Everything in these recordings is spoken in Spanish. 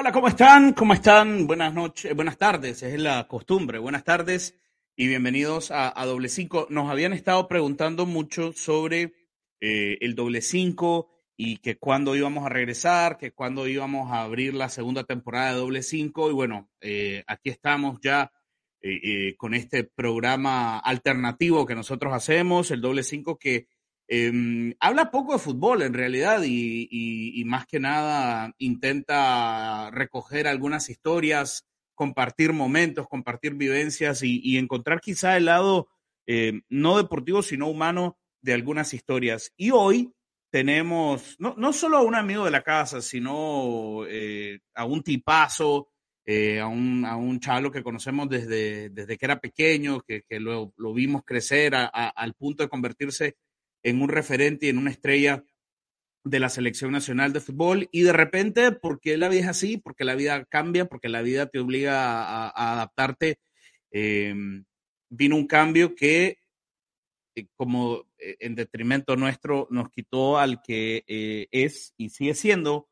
Hola, ¿cómo están? ¿Cómo están? Buenas noches, buenas tardes, es la costumbre. Buenas tardes y bienvenidos a, Doble Cinco. Nos habían estado preguntando mucho sobre eh, el Doble Cinco y que cuándo íbamos a regresar, que cuándo íbamos a abrir la segunda temporada de Doble Cinco. Y bueno, eh, aquí estamos ya eh, con este programa alternativo que nosotros hacemos, el Doble Cinco, que Em, habla poco de fútbol en realidad y, más que nada intenta recoger algunas historias, compartir momentos, compartir vivencias y, encontrar quizá el lado eh, no deportivo sino humano de algunas historias. Y hoy tenemos no, no solo a un amigo de la casa, sino eh, a un tipazo, eh, a, un, a un chavo que conocemos desde, desde que era pequeño, que, lo, vimos crecer al punto de convertirse en un referente y en una estrella de la selección nacional de fútbol y de repente, porque la vida es así, porque la vida cambia, porque la vida te obliga a, adaptarte, em, vino un cambio que, eh, como eh, en detrimento nuestro, nos quitó al que eh, es y sigue siendo,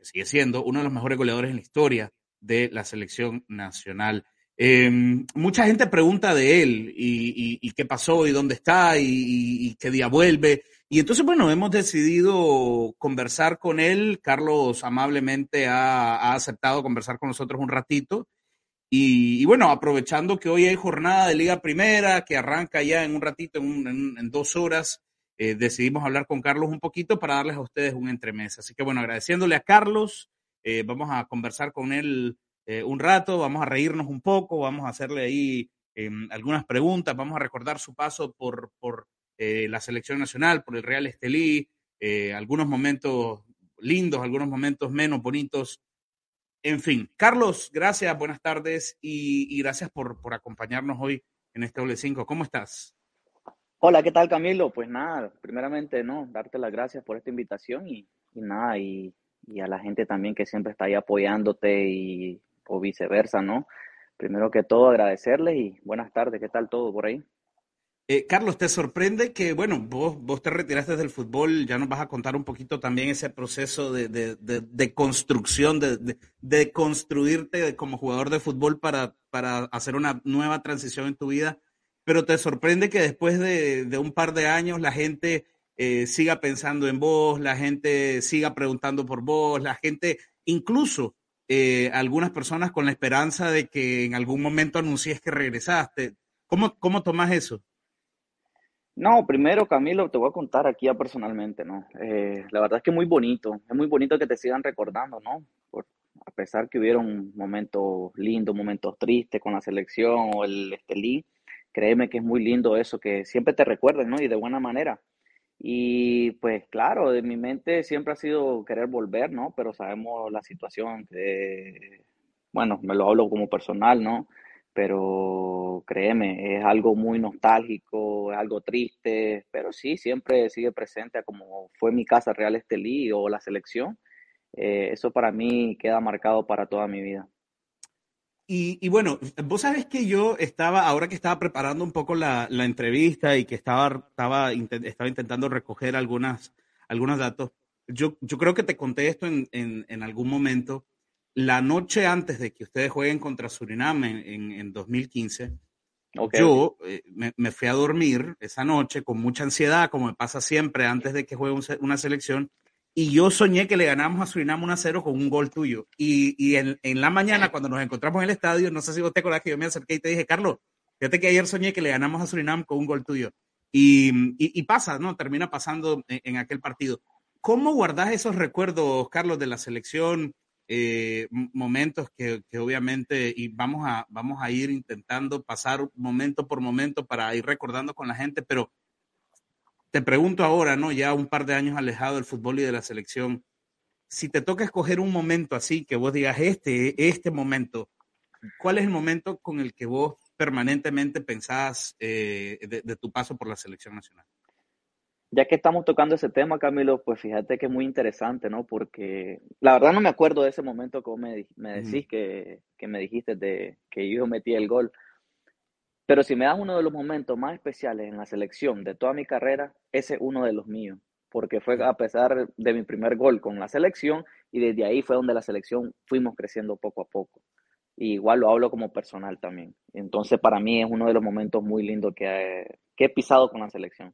sigue siendo uno de los mejores goleadores en la historia de la selección nacional. Em, mucha gente pregunta de él y, qué pasó y dónde está y, qué día vuelve. Y entonces, bueno, hemos decidido conversar con él. Carlos amablemente ha, aceptado conversar con nosotros un ratito. Y, bueno, aprovechando que hoy hay jornada de Liga Primera, que arranca ya en un ratito, en, dos horas, eh, decidimos hablar con Carlos un poquito para darles a ustedes un entremés. Así que bueno, agradeciéndole a Carlos, eh, vamos a conversar con él eh, un rato, vamos a reírnos un poco, vamos a hacerle ahí em, algunas preguntas, vamos a recordar su paso por, por eh, la selección nacional, por el Real Estelí, eh, algunos momentos lindos, algunos momentos menos bonitos. En fin, Carlos, gracias, buenas tardes y, gracias por, por, acompañarnos hoy en este doble 5. ¿Cómo estás? Hola, ¿qué tal Camilo? Pues nada, primeramente, no, darte las gracias por esta invitación y, y nada, y, y, a la gente también que siempre está ahí apoyándote y o viceversa, ¿no? Primero que todo, agradecerles y buenas tardes, ¿qué tal todo por ahí? Eh, Carlos, ¿te sorprende que, bueno, vos, vos te retiraste del fútbol, ya nos vas a contar un poquito también ese proceso de, de, de, construcción, de, de, construirte como jugador de fútbol para, para hacer una nueva transición en tu vida, pero te sorprende que después de, un par de años la gente eh, siga pensando en vos, la gente siga preguntando por vos, la gente incluso eh, algunas personas con la esperanza de que en algún momento anuncies que regresaste. ¿Cómo, cómo tomas eso? No, primero, Camilo, te voy a contar aquí ya personalmente, ¿no? Eh, la verdad es que es muy bonito, es muy bonito que te sigan recordando, ¿no? a pesar que hubieron momentos lindos, momentos tristes con la selección o el Estelí, créeme que es muy lindo eso, que siempre te recuerden, ¿no? Y de buena manera. Y pues claro, de mi mente siempre ha sido querer volver, ¿no? Pero sabemos la situación que, bueno, me lo hablo como personal, ¿no? Pero créeme, es algo muy nostálgico, es algo triste, pero sí, siempre sigue presente como fue mi casa Real Estelí o la selección. Eh, eso para mí queda marcado para toda mi vida. Y, bueno, vos sabes que yo estaba, ahora que estaba preparando un poco la, entrevista y que estaba, estaba, estaba intentando recoger algunas, algunos datos, yo, yo creo que te conté esto en, en, algún momento. La noche antes de que ustedes jueguen contra Surinam en, en, 2015, yo eh, me, me, fui a dormir esa noche con mucha ansiedad, como me pasa siempre antes de que juegue una selección, y yo soñé que le ganamos a Surinam 1 a 0 con un gol tuyo. Y, y en, en, la mañana, cuando nos encontramos en el estadio, no sé si vos te acordás que yo me acerqué y te dije, Carlos, fíjate que ayer soñé que le ganamos a Surinam con un gol tuyo. Y, y, pasa, ¿no? Termina pasando en, aquel partido. ¿Cómo guardás esos recuerdos, Carlos, de la selección? Eh, momentos que, que, obviamente y vamos a, vamos a ir intentando pasar momento por momento para ir recordando con la gente, pero te pregunto ahora, ¿no? Ya un par de años alejado del fútbol y de la selección, si te toca escoger un momento así, que vos digas, este, este momento, ¿cuál es el momento con el que vos permanentemente pensás eh, de, tu paso por la selección nacional? Ya que estamos tocando ese tema, Camilo, pues fíjate que es muy interesante, ¿no? Porque la verdad no me acuerdo de ese momento que vos me, decís que, que, me dijiste de que yo metí el gol. Pero si me das uno de los momentos más especiales en la selección de toda mi carrera, ese es uno de los míos. porque fue a pesar de mi primer gol con la selección y desde ahí fue donde la selección fuimos creciendo poco a poco. Y igual lo hablo como personal también. Entonces para mí es uno de los momentos muy lindos que he, que he pisado con la selección.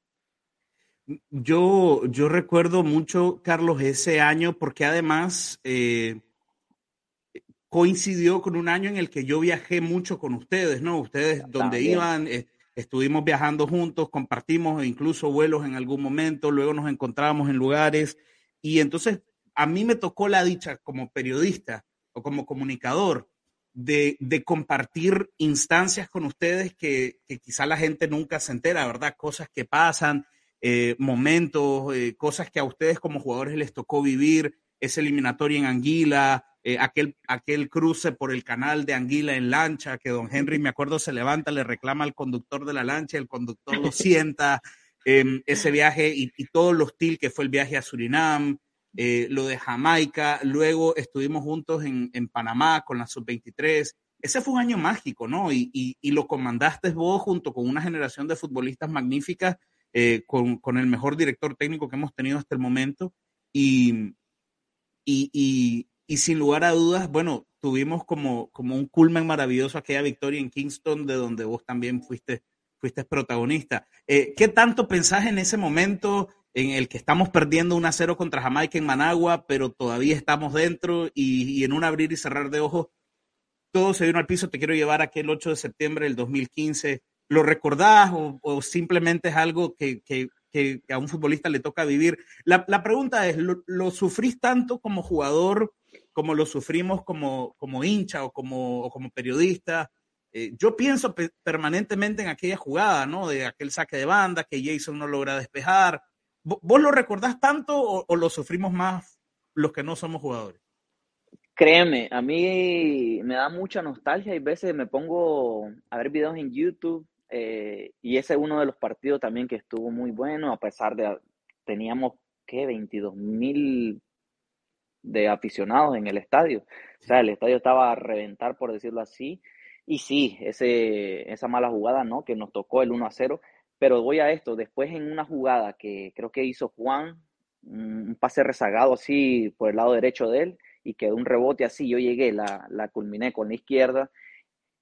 Yo, yo recuerdo mucho, Carlos, ese año porque además eh, coincidió con un año en el que yo viajé mucho con ustedes, ¿no? Ustedes donde iban, eh, estuvimos viajando juntos, compartimos incluso vuelos en algún momento, luego nos encontrábamos en lugares y entonces a mí me tocó la dicha como periodista o como comunicador de, compartir instancias con ustedes que, quizá la gente nunca se entera, ¿verdad? Cosas que pasan, eh, momentos, eh, cosas que a ustedes como jugadores les tocó vivir, ese eliminatorio en Anguila, eh, aquel, aquel cruce por el canal de Anguila en lancha, que don Henry, me acuerdo, se levanta, le reclama al conductor de la lancha, el conductor lo sienta, em, ese viaje y, todo lo hostil que fue el viaje a Surinam, eh, lo de Jamaica, luego estuvimos juntos en, en Panamá con la sub-23. Ese fue un año mágico, ¿no? Y, y, lo comandaste vos junto con una generación de futbolistas magníficas, eh, con, con, el mejor director técnico que hemos tenido hasta el momento. Y, y, y sin lugar a dudas, bueno, tuvimos como, como un culmen maravilloso aquella victoria en Kingston, de donde vos también fuiste, fuiste protagonista. Eh, ¿Qué tanto pensás en ese momento en el que estamos perdiendo un a 0 contra Jamaica en Managua, pero todavía estamos dentro y, en un abrir y cerrar de ojos, todo se vino al piso? Te quiero llevar aquel 8 de septiembre del 2015. ¿Lo recordás o, simplemente es algo que, que, que, a un futbolista le toca vivir? La, la pregunta es, ¿lo, ¿lo, sufrís tanto como jugador? Como lo sufrimos como, como hincha o como, como periodista. Eh, yo pienso permanentemente en aquella jugada, ¿no? De aquel saque de banda que Jason no logra despejar. ¿Vos lo recordás tanto o, lo sufrimos más los que no somos jugadores? Créeme, a mí me da mucha nostalgia y veces me pongo a ver videos en YouTube eh, y ese es uno de los partidos también que estuvo muy bueno, a pesar de teníamos que 22 mil de aficionados en el estadio. O sea, el estadio estaba a reventar, por decirlo así. Y sí, ese, esa mala jugada, ¿no? Que nos tocó el 1 a 0. Pero voy a esto, después en una jugada que creo que hizo Juan, un pase rezagado así por el lado derecho de él y quedó un rebote así, yo llegué, la, la culminé con la izquierda.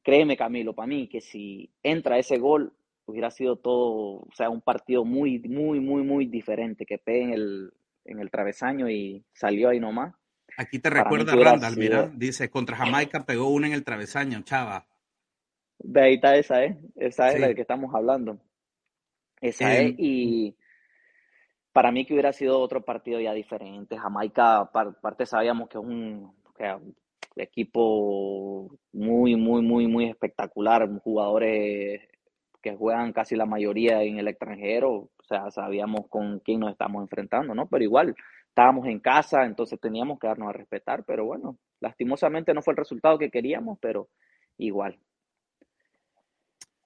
Créeme, Camilo, para mí que si entra ese gol, hubiera sido todo, o sea, un partido muy, muy, muy, muy diferente, que pegue en el, en el travesaño y salió ahí nomás. Aquí te recuerda Randall, mira, dice, contra Jamaica pegó una en el travesaño, chava. De ahí está esa, ¿eh? Esa es la de que estamos hablando. Esa es, y para mí que hubiera sido otro partido ya diferente. Jamaica, aparte sabíamos que es un, un equipo muy, muy, muy, muy espectacular, jugadores que juegan casi la mayoría en el extranjero, o sea, sabíamos con quién nos estamos enfrentando, ¿no? Pero igual, estábamos en casa, entonces teníamos que darnos a respetar, pero bueno, lastimosamente no fue el resultado que queríamos, pero igual.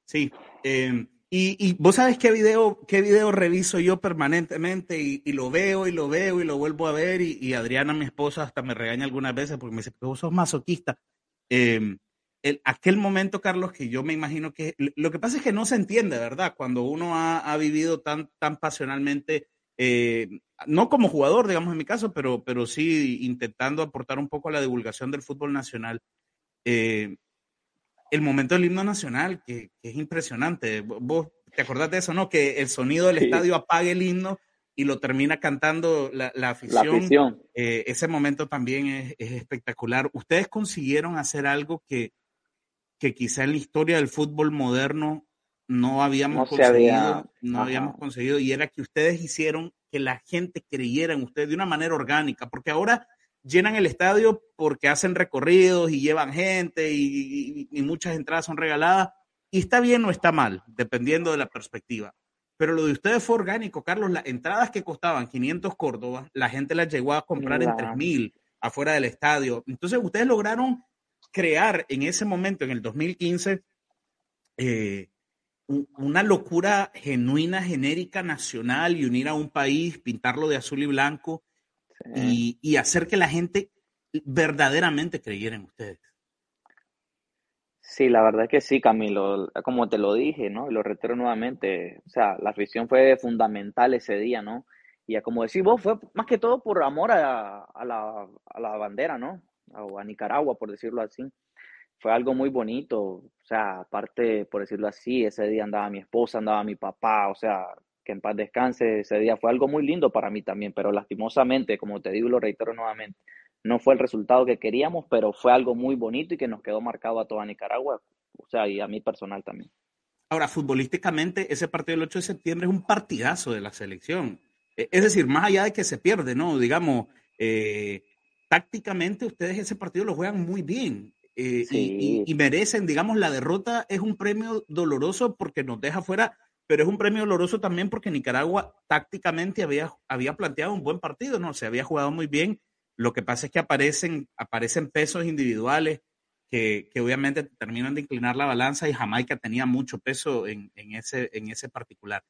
Sí, em, y, vos sabes qué video, qué video reviso yo permanentemente y, lo veo y lo veo y lo vuelvo a ver y, Adriana, mi esposa, hasta me regaña algunas veces porque me dice, vos sos masoquista. Eh, el, aquel momento, Carlos, que yo me imagino que lo que pasa es que no se entiende, ¿verdad? Cuando uno ha, vivido tan, tan pasionalmente, eh, no como jugador, digamos en mi caso, pero, pero sí intentando aportar un poco a la divulgación del fútbol nacional. Eh, el momento del himno nacional, que, es impresionante. Vos te acordás de eso, ¿no? Que el sonido del estadio apague el himno y lo termina cantando la, afición. Eh, ese momento también es, es, espectacular. Ustedes consiguieron hacer algo que, que quizá en la historia del fútbol moderno no habíamos conseguido, no habíamos conseguido, y era que ustedes hicieron que la gente creyera en ustedes de una manera orgánica, porque ahora llenan el estadio porque hacen recorridos y llevan gente y, muchas entradas son regaladas, y está bien o está mal, dependiendo de la perspectiva. Pero lo de ustedes fue orgánico, Carlos. Las entradas que costaban 500 Córdoba, la gente las llegó a comprar en 3000 afuera del estadio. Entonces, ustedes lograron crear en ese momento, en el 2015, eh, una locura genuina, genérica, nacional y unir a un país, pintarlo de azul y blanco y, hacer que la gente verdaderamente creyera en ustedes. Sí, la verdad es que sí, Camilo, como te lo dije, ¿no? Y lo reitero nuevamente, o sea, la afición fue fundamental ese día, ¿no? y como decís vos, fue más que todo por amor a, a, la, a la, bandera, ¿no? O a Nicaragua, por decirlo así. Fue algo muy bonito, o sea, aparte, por decirlo así, ese día andaba mi esposa, andaba mi papá, o sea, que en paz descanse ese día. Fue algo muy lindo para mí también, pero lastimosamente, como te digo lo reitero nuevamente, no fue el resultado que queríamos, pero fue algo muy bonito y que nos quedó marcado a toda Nicaragua, o sea, y a mí personal también. Ahora, futbolísticamente, ese partido del 8 de septiembre es un partidazo de la selección. E, es decir, más allá de que se pierde, ¿no? Digamos, eh, tácticamente ustedes ese partido lo juegan muy bien. Eh, y, merecen, digamos, la derrota es un premio doloroso porque nos deja fuera, pero es un premio doloroso también porque Nicaragua tácticamente había, había planteado un buen partido, ¿no? Se había jugado muy bien. Lo que pasa es que aparecen, aparecen pesos individuales que, que obviamente terminan de inclinar la balanza y Jamaica tenía mucho peso en, en, ese, en ese particular.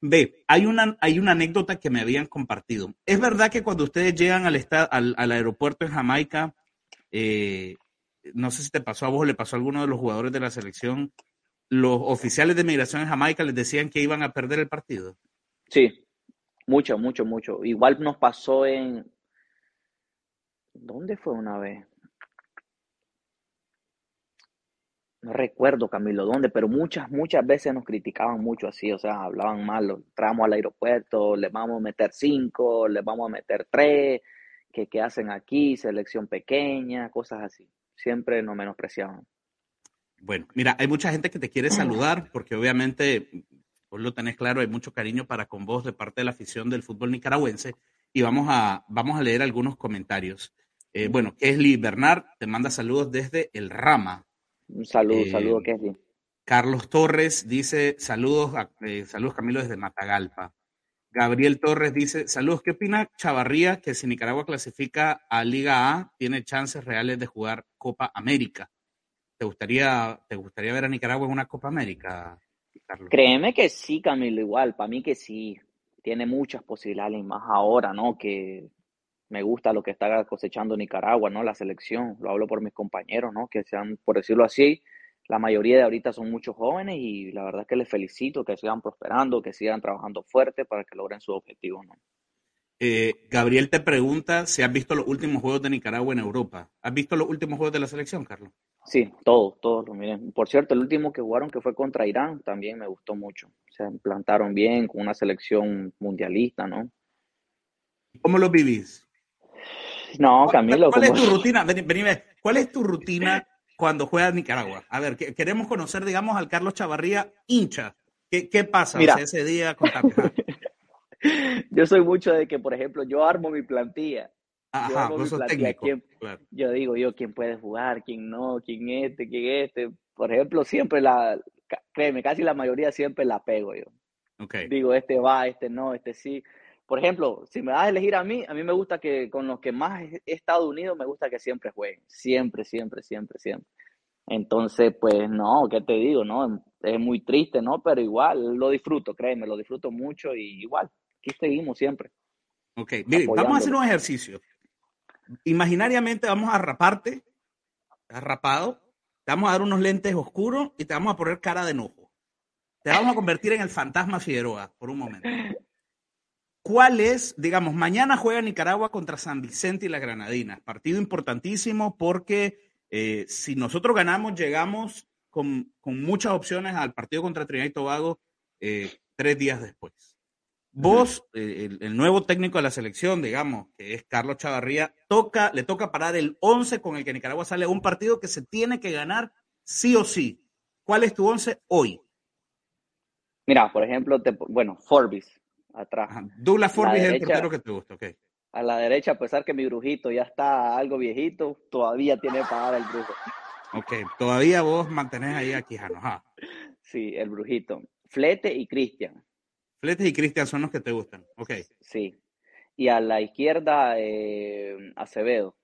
Ve, hay una, hay una anécdota que me habían compartido. Es verdad que cuando ustedes llegan al, al, al aeropuerto en Jamaica, eh, no sé si te pasó a vos o le pasó a alguno de los jugadores de la selección, los oficiales de migración en Jamaica les decían que iban a perder el partido. Sí, mucho, mucho, mucho. Igual nos pasó en... ¿Dónde fue una vez? No recuerdo Camilo dónde, pero muchas, muchas veces nos criticaban mucho así, o sea, hablaban mal, entramos al aeropuerto, les vamos a meter cinco, les vamos a meter tres, que qué hacen aquí, selección pequeña, cosas así. Siempre nos menospreciaban. Bueno, mira, hay mucha gente que te quiere saludar, porque obviamente, vos lo tenés claro, hay mucho cariño para con vos de parte de la afición del fútbol nicaragüense, y vamos a, vamos a leer algunos comentarios. Eh, bueno, Kesli Bernard te manda saludos desde el Rama, un saludo, eh, saludo. Carlos Torres dice, saludos, eh, saludos Camilo desde Matagalpa. Gabriel Torres dice, saludos, ¿qué opina Chavarría que si Nicaragua clasifica a Liga A tiene chances reales de jugar Copa América? ¿Te gustaría, te gustaría ver a Nicaragua en una Copa América, Carlos? Créeme que sí, Camilo, igual, para mí que sí, tiene muchas posibilidades, más ahora, ¿no? Que me gusta lo que está cosechando Nicaragua, ¿no? La selección, lo hablo por mis compañeros, ¿no? Que sean, por decirlo así, la mayoría de ahorita son muchos jóvenes y la verdad es que les felicito que sigan prosperando, que sigan trabajando fuerte para que logren su objetivo, ¿no? Eh, Gabriel te pregunta si has visto los últimos juegos de Nicaragua en Europa. ¿Has visto los últimos juegos de la selección, Carlos? Sí, todos, todos los miren. Por cierto, el último que jugaron que fue contra Irán también me gustó mucho. Se implantaron bien con una selección mundialista, ¿no? ¿Cómo lo vivís? No, Camilo. ¿Cuál, es tu rutina? ¿cuál es tu rutina cuando juegas Nicaragua? A ver, queremos conocer, digamos, al Carlos Chavarría hincha. ¿Qué, qué pasa ese día? con yo soy mucho de que, por ejemplo, yo armo mi plantilla. Ajá, yo, técnico, yo digo yo quién puede jugar, quién no, quién este, quién este. Por ejemplo, siempre la, créeme, casi la mayoría siempre la pego yo. Okay. Digo, este va, este no, este sí por ejemplo, si me das a elegir a mí, a mí me gusta que con los que más he estado unido, me gusta que siempre jueguen. Siempre, siempre, siempre, siempre. Entonces, pues no, ¿qué te digo? no Es muy triste, ¿no? Pero igual lo disfruto, créeme, lo disfruto mucho y igual, aquí seguimos siempre. Ok, vamos a hacer un ejercicio. Imaginariamente vamos a raparte, rapado, te vamos a dar unos lentes oscuros y te vamos a poner cara de enojo. Te vamos a convertir en el fantasma Figueroa por un momento. ¿Cuál es, digamos, mañana juega Nicaragua contra San Vicente y la Granadina? Partido importantísimo porque eh, si nosotros ganamos, llegamos con, muchas opciones al partido contra Trinidad y Tobago eh, tres días después. Vos, eh, el, nuevo técnico de la selección, digamos, que es Carlos Chavarría, toca, le toca parar el 11 con el que Nicaragua sale a un partido que se tiene que ganar sí o sí. ¿Cuál es tu 11 hoy? Mira, por ejemplo, bueno, Forbis, atrás. Douglas Forbes es el portero que te gusta, ok. A la derecha, a pesar que mi brujito ya está algo viejito, todavía tiene para dar el brujo. Ok, todavía vos mantenés ahí a Quijano, Sí, el brujito. Flete y Cristian. Flete y Cristian son los que te gustan, ok. Sí. Y a la izquierda, eh, Acevedo.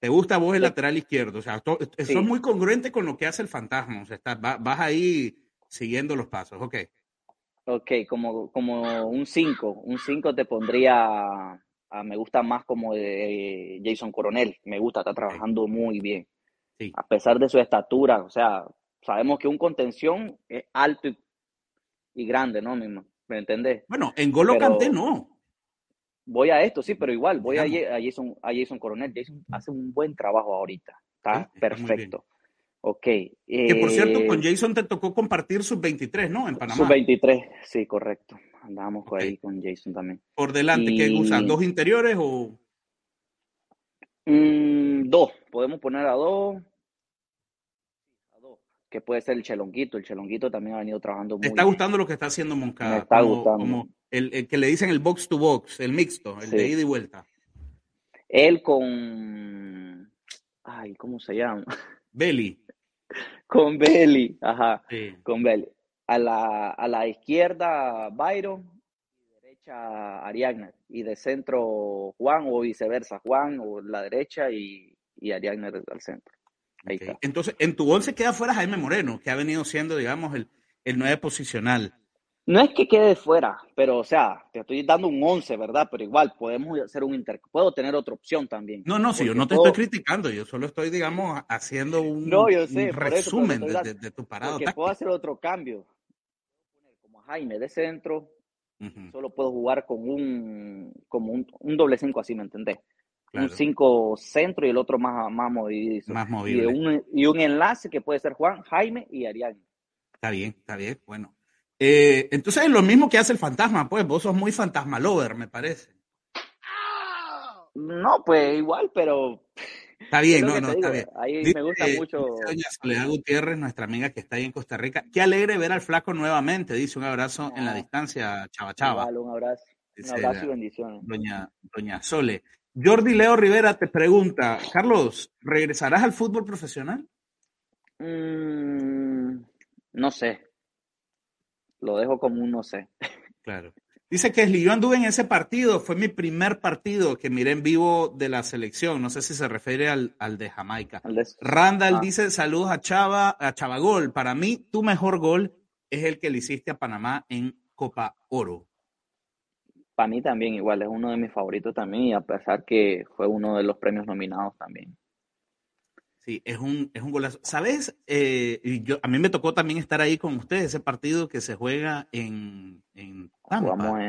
¿Te gusta vos el lateral izquierdo? O sea, eso es muy congruente con lo que hace el fantasma. O sea, vas ahí siguiendo los pasos, ok. Ok, como, como un 5. Un 5 te pondría, me gusta más como de Jason Coronel. Me gusta, está trabajando muy bien. A pesar de su estatura, o sea, sabemos que un contención es alto y, grande, ¿no? ¿Me, entendés? Bueno, en Golo Canté no. voy a esto, sí, pero igual, voy a, a, Jason, a Jason Coronel. Jason hace un buen trabajo ahorita. Está perfecto. Ok. que por cierto, con eh, Jason te tocó compartir sus 23, ¿no? En Panamá. Sub 23, sí, correcto. Andamos ahí con Jason también. Por delante, ¿qué usan? ¿Dos interiores o...? Mm, dos, podemos poner a dos. A dos. Que puede ser el chelonguito. El chelonguito también ha venido trabajando muy está gustando lo que está haciendo Moncada? Me está gustando. Como el, que le dicen el box to box, el mixto, el de ida y vuelta. Él con. Ay, ¿cómo se llama? Belly. con Belly, ajá. Con Belly. A la, a la izquierda, Byron. Y derecha, Ariadna. Y de centro, Juan, o viceversa. Juan, o la derecha y, y Ariadna al centro. Ahí está. Entonces, en tu once queda fuera Jaime Moreno, que ha venido siendo, digamos, el, el nueve posicional. No es que quede fuera, pero o sea, te estoy dando un 11, ¿verdad? Pero igual podemos hacer un inter... Puedo tener otra opción también. No, no, si yo no te estoy criticando, yo solo estoy, digamos, haciendo un, resumen de, tu parado. Porque puedo hacer otro cambio. Como Jaime de centro, solo puedo jugar con un, como un, doble 5 así, ¿me entendés? Un 5 centro y el otro más, más movido. Más movido. Y un, y un enlace que puede ser Juan, Jaime y Ariane. Está bien, está bien, bueno. Eh, entonces es lo mismo que hace el fantasma, pues vos sos muy fantasma lover, me parece. No, pues igual, pero... Está bien, no, no, está bien. Ahí me gusta mucho. Doña Soledad Gutiérrez, nuestra amiga que está ahí en Costa Rica. Qué alegre ver al flaco nuevamente, dice un abrazo en la ah. distancia, chava chava. un abrazo. Un abrazo y bendiciones. Doña, doña Sole. Jordi Leo Rivera te pregunta, Carlos, ¿regresarás al fútbol profesional? Mm, no sé lo dejo como un no sé. Claro. Dice que yo anduve en ese partido, fue mi primer partido que miré en vivo de la selección, no sé si se refiere al, de Jamaica. Randall ah. dice saludos a Chava, a Chavagol, para mí tu mejor gol es el que le hiciste a Panamá en Copa Oro. Para mí también igual, es uno de mis favoritos también y a pesar que fue uno de los premios nominados también. Sí, es un, es un golazo. ¿Sabes? Eh, yo, a mí me tocó también estar ahí con ustedes, ese partido que se juega en, en Tampa. Jugamos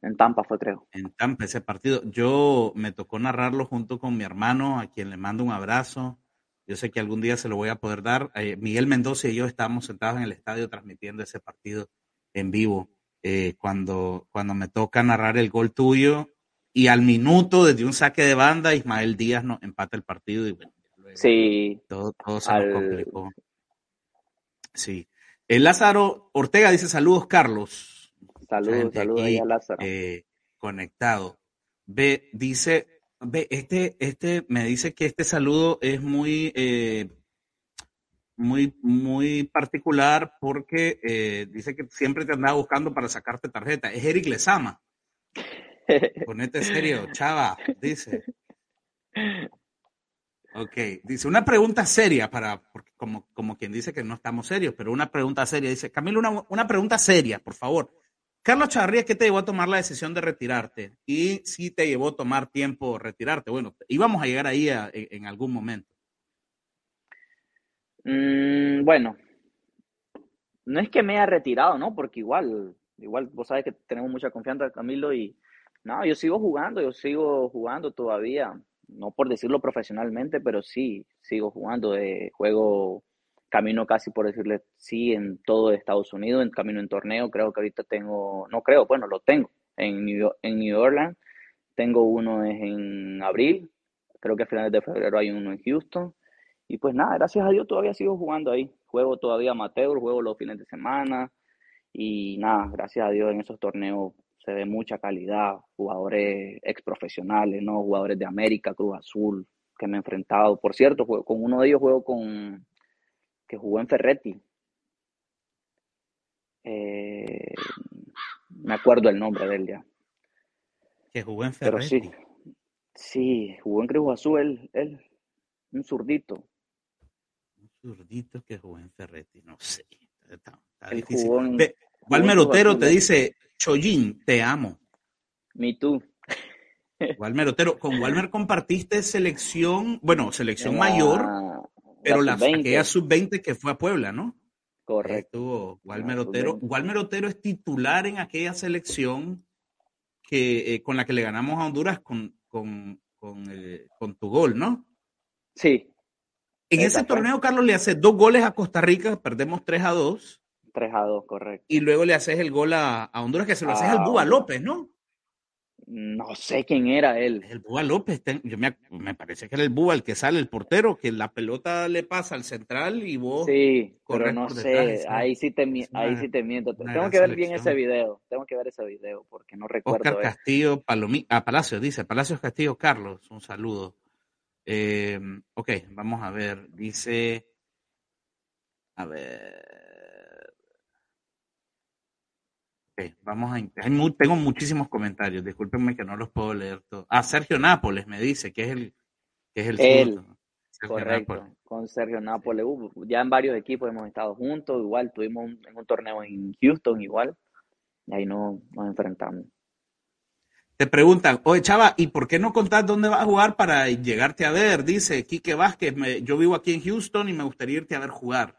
en, Tampa, fue creo. En Tampa, ese partido. Yo me tocó narrarlo junto con mi hermano, a quien le mando un abrazo. Yo sé que algún día se lo voy a poder dar. Eh, Miguel Mendoza y yo estábamos sentados en el estadio transmitiendo ese partido en vivo. Eh, cuando, cuando me toca narrar el gol tuyo y al minuto, desde un saque de banda, Ismael Díaz nos empata el partido y bueno, Sí. Todo, se complicó. Sí. El Lázaro Ortega dice saludos, Carlos. Saludos, saludos ahí a Lázaro. Eh, conectado. Ve, dice, ve, este, este, me dice que este saludo es muy, eh, muy, muy particular porque eh, dice que siempre te andaba buscando para sacarte tarjeta. Es Eric Lezama. Ponete serio, chava, dice. Ok, dice una pregunta seria para, como, como quien dice que no estamos serios, pero una pregunta seria. Dice, Camilo, una, una pregunta seria, por favor. Carlos Chavarría, ¿qué te llevó a tomar la decisión de retirarte? Y si te llevó a tomar tiempo retirarte. Bueno, íbamos a llegar ahí en, algún momento. Mm, bueno, no es que me haya retirado, ¿no? Porque igual, igual vos sabes que tenemos mucha confianza, Camilo, y no, yo sigo jugando, yo sigo jugando todavía no por decirlo profesionalmente, pero sí, sigo jugando. de juego camino casi por decirle sí en todo Estados Unidos, en camino en torneo. Creo que ahorita tengo, no creo, bueno, lo tengo en New, en New Orleans. Tengo uno en abril, creo que a finales de febrero hay uno en Houston. Y pues nada, gracias a Dios todavía sigo jugando ahí. Juego todavía amateur, juego los fines de semana. Y nada, gracias a Dios en esos torneos se ve mucha calidad, jugadores ex profesionales, ¿no? Jugadores de América, Cruz Azul, que me he enfrentado. Por cierto, con uno de ellos juego con que jugó en Ferretti. Eh, me acuerdo el nombre de él ya. Que jugó en Ferretti. Pero sí, sí, jugó en Cruz Azul, él, un zurdito. Un zurdito que jugó en Ferretti, no sé. Está, difícil. Walmer Otero te dice, Choyin, te amo. Me too. Walmer Otero, con Walmer compartiste selección, bueno, selección mayor, pero la, aquella sub-20 que fue a Puebla, ¿no? Correcto. Estuvo Walmer Otero. Walmer Otero es titular en aquella selección que, eh, con la que le ganamos a Honduras con, con, con, eh, con tu gol, ¿no? Sí. En ese torneo, Carlos, le hace dos goles a Costa Rica, perdemos 3 a 2. 3 a 2, correcto. Y luego le haces el gol a, a Honduras, que se lo haces al Búa López, ¿no? No sé quién era él. El Búa López, yo me, me, parece que era el Búa el que sale, el portero, que la pelota le pasa al central y vos. Sí, pero no sé, ahí sí te, ahí sí te miento. Tengo que ver bien ese video, tengo que ver ese video porque no recuerdo. Oscar Castillo, Palomí, a Palacios, dice, Palacios Castillo Carlos, un saludo. Eh, ok, vamos a ver, dice, a ver. Vamos a. tengo muchísimos comentarios, discúlpenme que no los puedo leer todos. Ah, Sergio Nápoles me dice que es el. Que es el correcto, con Sergio Nápoles. Uh, ya en varios equipos hemos estado juntos, igual tuvimos un, en un torneo en Houston, igual. Y ahí no, nos enfrentamos. Te preguntan, oye Chava, ¿y por qué no contás dónde vas a jugar para llegarte a ver? Dice Quique Vázquez, yo vivo aquí en Houston y me gustaría irte a ver jugar.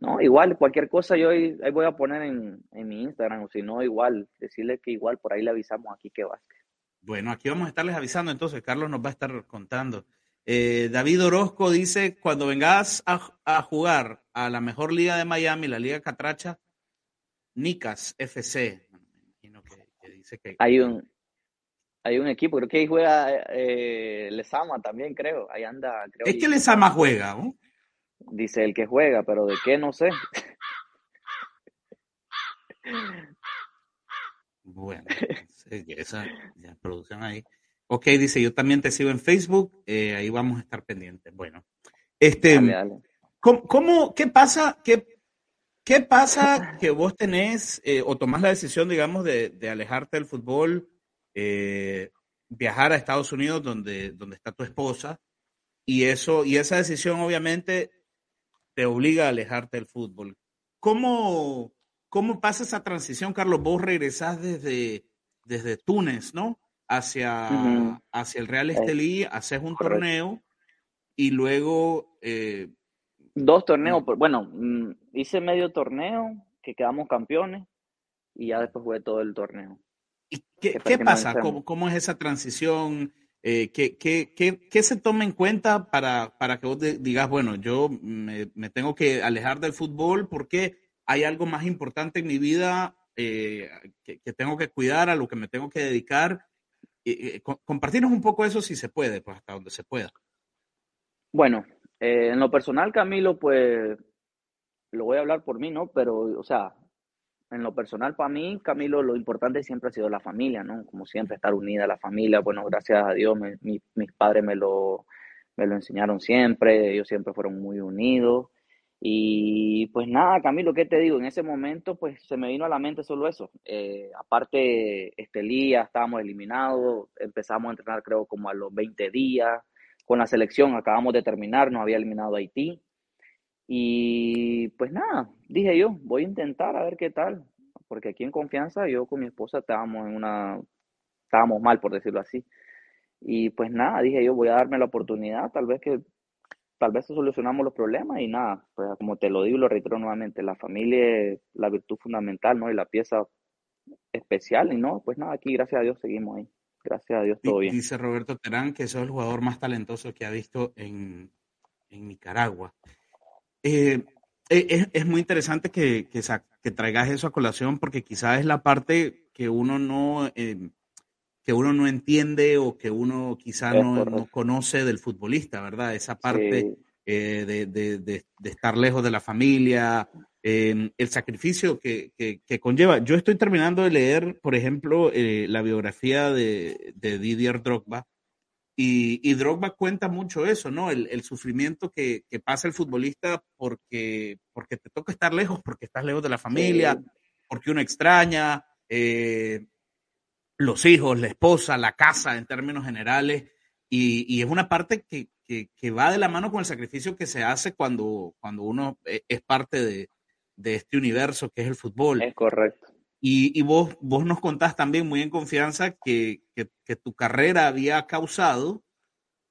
No, igual, cualquier cosa yo ahí, voy a poner en, mi Instagram, o si no, igual, decirle que igual por ahí le avisamos aquí que Vázquez. Bueno, aquí vamos a estarles avisando, entonces Carlos nos va a estar contando. Eh, David Orozco dice, cuando vengas a, jugar a la mejor liga de Miami, la Liga Catracha, Nicas FC. dice que... Hay un, hay un equipo, creo que ahí juega eh, Lesama también, creo. Ahí anda. Creo es que Lesama juega, ¿no? Dice el que juega, pero de qué no sé. Bueno, esa producción ahí. Ok, dice, yo también te sigo en Facebook, eh, ahí vamos a estar pendientes. Bueno, este, ¿cómo, qué pasa, qué, qué pasa que vos tenés eh, o tomás la decisión, digamos, de, de alejarte del fútbol, eh, viajar a Estados Unidos donde, donde está tu esposa, y eso, y esa decisión obviamente te obliga a alejarte del fútbol. ¿Cómo, cómo pasa esa transición, Carlos? Vos regresás desde, desde Túnez, ¿no? Hacia, hacia el Real Estelí, haces un torneo y luego... Eh, Dos torneos, bueno, mm, hice medio torneo, que quedamos campeones, y ya después jugué todo el torneo. ¿Y qué, qué pasa? ¿Cómo, ¿Cómo, es esa transición? Eh, ¿qué, qué, qué, se toma en cuenta para, para que vos digas, bueno, yo me, tengo que alejar del fútbol porque hay algo más importante en mi vida eh, que, tengo que cuidar, a lo que me tengo que dedicar? Eh, compartirnos un poco eso si se puede, pues hasta donde se pueda. Bueno, en lo personal, Camilo, pues lo voy a hablar por mí, ¿no? Pero, o sea, en lo personal, para mí, Camilo, lo importante siempre ha sido la familia, ¿no? Como siempre, estar unida la familia. Bueno, gracias a Dios, mis padres me lo, me lo enseñaron siempre, ellos siempre fueron muy unidos. Y pues nada, Camilo, ¿qué te digo? En ese momento, pues se me vino a la mente solo eso. Eh, aparte, este día estábamos eliminados, empezamos a entrenar creo como a los 20 días. Con la selección acabamos de terminar, nos había eliminado Haití. Y pues nada, dije yo, voy a intentar a ver qué tal, porque aquí en confianza yo con mi esposa estábamos en una, estábamos mal por decirlo así. Y pues nada, dije yo, voy a darme la oportunidad, tal vez que, tal vez solucionamos los problemas y nada, pues como te lo digo y lo reitero nuevamente, la familia es la virtud fundamental, ¿no? Y la pieza especial y no, pues nada, aquí gracias a Dios seguimos ahí. Gracias a Dios todo bien. Dice Roberto Terán que es el jugador más talentoso que ha visto en, en Nicaragua. Eh, eh, es, muy interesante que, que, traigas eso a colación porque quizás es la parte que uno no, eh, que uno no entiende o que uno quizás no, conoce del futbolista, ¿verdad? Esa parte de, estar lejos de la familia, el sacrificio que, conlleva. Yo estoy terminando de leer, por ejemplo, la biografía de, Didier Drogba y, Drogba cuenta mucho eso, ¿no? El, sufrimiento que, pasa el futbolista porque, porque te toca estar lejos, porque estás lejos de la familia, porque uno extraña, eh, los hijos, la esposa, la casa en términos generales. Y, es una parte que, va de la mano con el sacrificio que se hace cuando, cuando uno e, es parte de, de este universo que es el fútbol. Es correcto. Y, vos, vos nos contás también muy en confianza que, tu carrera había causado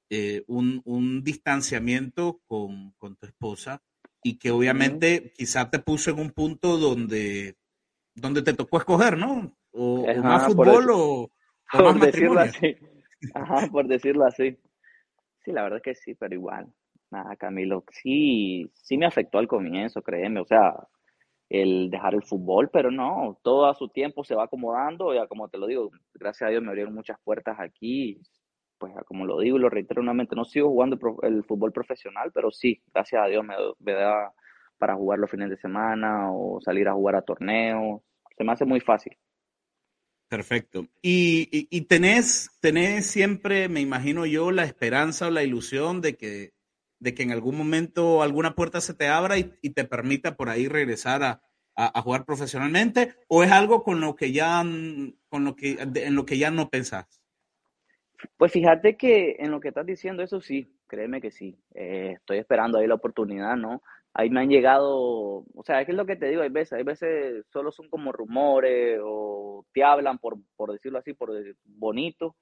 eh, un, distanciamiento con, tu esposa y que obviamente quizá te puso en un punto donde, donde te tocó escoger, ¿no? o, más fútbol o, por decirlo así. Ajá, por decirlo así. Sí, la verdad es que sí, pero igual. Nada, Camilo, sí, sí me afectó al comienzo, créeme. O sea, el dejar el fútbol, pero no, todo a su tiempo se va acomodando, ya como te lo digo, gracias a Dios me abrieron muchas puertas aquí, pues como lo digo y lo reitero nuevamente, no sigo jugando el fútbol profesional, pero sí, gracias a Dios me, me da para jugar los fines de semana o salir a jugar a torneos, se me hace muy fácil. Perfecto. Y, y, tenés, tenés siempre, me imagino yo, la esperanza o la ilusión de que de que en algún momento alguna puerta se te abra y, te permita por ahí regresar a, jugar profesionalmente o es algo con lo que ya con lo que en lo que ya no pensás pues fíjate que en lo que estás diciendo eso sí créeme que sí. Eh, estoy esperando ahí la oportunidad no ahí me han llegado o sea es lo que te digo hay veces hay veces solo son como rumores o te hablan por por decirlo así por bonito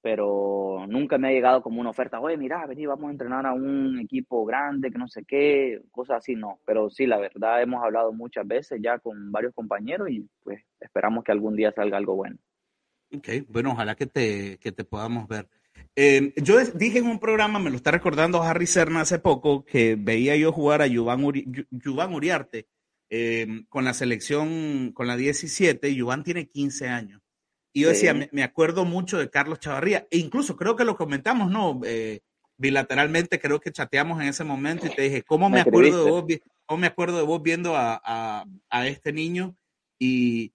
pero nunca me ha llegado como una oferta, oye, mira, vení, vamos a entrenar a un equipo grande, que no sé qué, cosas así, no. Pero sí, la verdad, hemos hablado muchas veces ya con varios compañeros y pues esperamos que algún día salga algo bueno. Ok, bueno, ojalá que te, que te podamos ver. Eh, yo dije en un programa, me lo está recordando Harry Serna hace poco, que veía yo jugar a Yuvan, Uriarte eh, con la selección, con la 17, y tiene 15 años. Y yo decía, me, acuerdo mucho de Carlos Chavarría, e incluso creo que lo comentamos, ¿no? Eh, bilateralmente, creo que chateamos en ese momento y te dije, ¿cómo me, acuerdo, de vos, cómo me acuerdo de vos viendo a, este niño? Y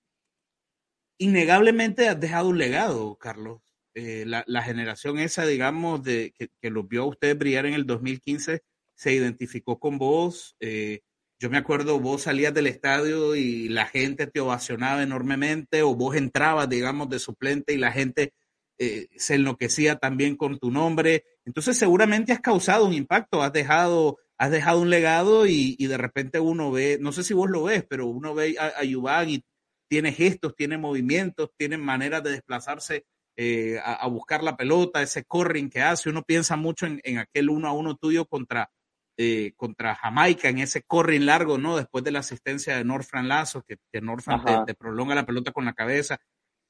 innegablemente has dejado un legado, Carlos. Eh, la, generación esa, digamos, de que, que los vio a ustedes brillar en el 2015, se identificó con vos. Eh, yo me acuerdo, vos salías del estadio y la gente te ovacionaba enormemente, o vos entrabas, digamos, de suplente y la gente eh, se enloquecía también con tu nombre. Entonces, seguramente has causado un impacto, has dejado, has dejado un legado y, de repente uno ve, no sé si vos lo ves, pero uno ve a, a y tiene gestos, tiene movimientos, tiene maneras de desplazarse eh, a, buscar la pelota, ese corring que hace. Uno piensa mucho en, en aquel uno a uno tuyo contra eh, contra Jamaica en ese corring largo, ¿no? Después de la asistencia de Norfran Lazo, que, que Norfran te, prolonga la pelota con la cabeza.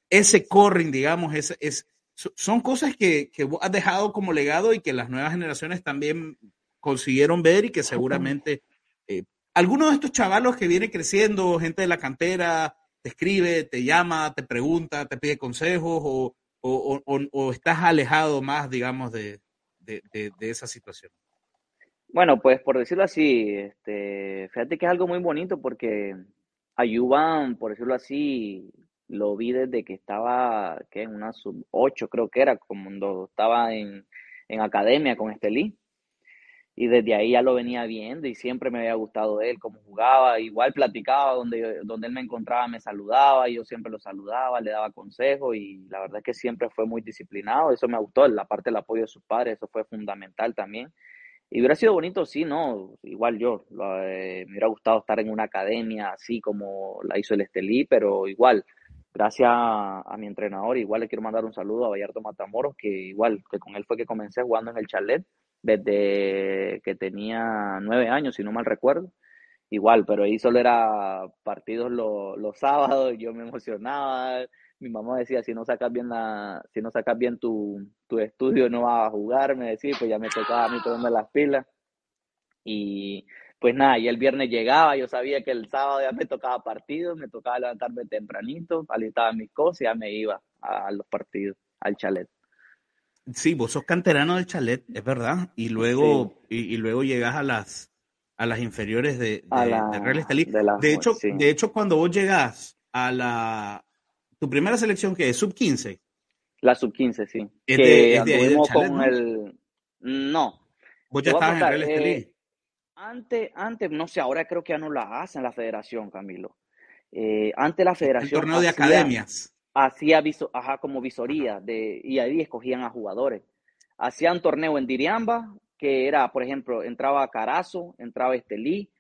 Ese corring, digamos, es, es, son cosas que, que has dejado como legado y que las nuevas generaciones también consiguieron ver y que seguramente eh, algunos de estos chavalos que vienen creciendo, gente de la cantera, te escribe, te llama, te pregunta, te pide consejos o, o, o, estás alejado más, digamos, de, de, de esa situación. Bueno, pues por decirlo así, este, fíjate que es algo muy bonito porque Ayuban, por decirlo así, lo vi desde que estaba, que en una sub 8 creo que era, cuando estaba en, en academia con Estelí. Y desde ahí ya lo venía viendo y siempre me había gustado él, cómo jugaba. Igual platicaba donde, donde él me encontraba, me saludaba yo siempre lo saludaba, le daba consejos y la verdad es que siempre fue muy disciplinado. Eso me gustó, la parte del apoyo de sus padres, eso fue fundamental también. Y hubiera sido bonito, sí, ¿no? Igual yo, eh, me hubiera gustado estar en una academia así como la hizo el Estelí, pero igual, gracias a, mi entrenador, igual le quiero mandar un saludo a Vallardo Matamoros, que igual, que con él fue que comencé jugando en el chalet desde que tenía nueve años, si no mal recuerdo. Igual, pero ahí solo era partidos los sábados, yo me emocionaba, mi mamá decía, si no sacas bien la, si no sacas bien tu, tu estudio no vas a jugar, me decía, pues ya me tocaba a mí ponerme las pilas. Y pues nada, y el viernes llegaba, yo sabía que el sábado ya me tocaba partido, me tocaba levantarme tempranito, alistaba mis cosas y ya me iba a, los partidos, al chalet. Sí, vos sos canterano del chalet, es verdad, y luego, y, luego llegas a las a las inferiores de, de, Real Estelí. De, hecho, de hecho, cuando vos llegas a la, tu primera selección que es sub 15. La sub 15, sí. ¿Es de, es con ¿no? el no. Vos ya estabas en Real Estelí. Eh, antes, antes, no sé, ahora creo que ya no la hacen la federación, Camilo. Eh, antes la federación. El torneo de academias. Hacía viso, ajá, como visoría, de, y ahí escogían a jugadores. Hacían torneo en Diriamba, que era, por ejemplo, entraba Carazo, entraba Estelí,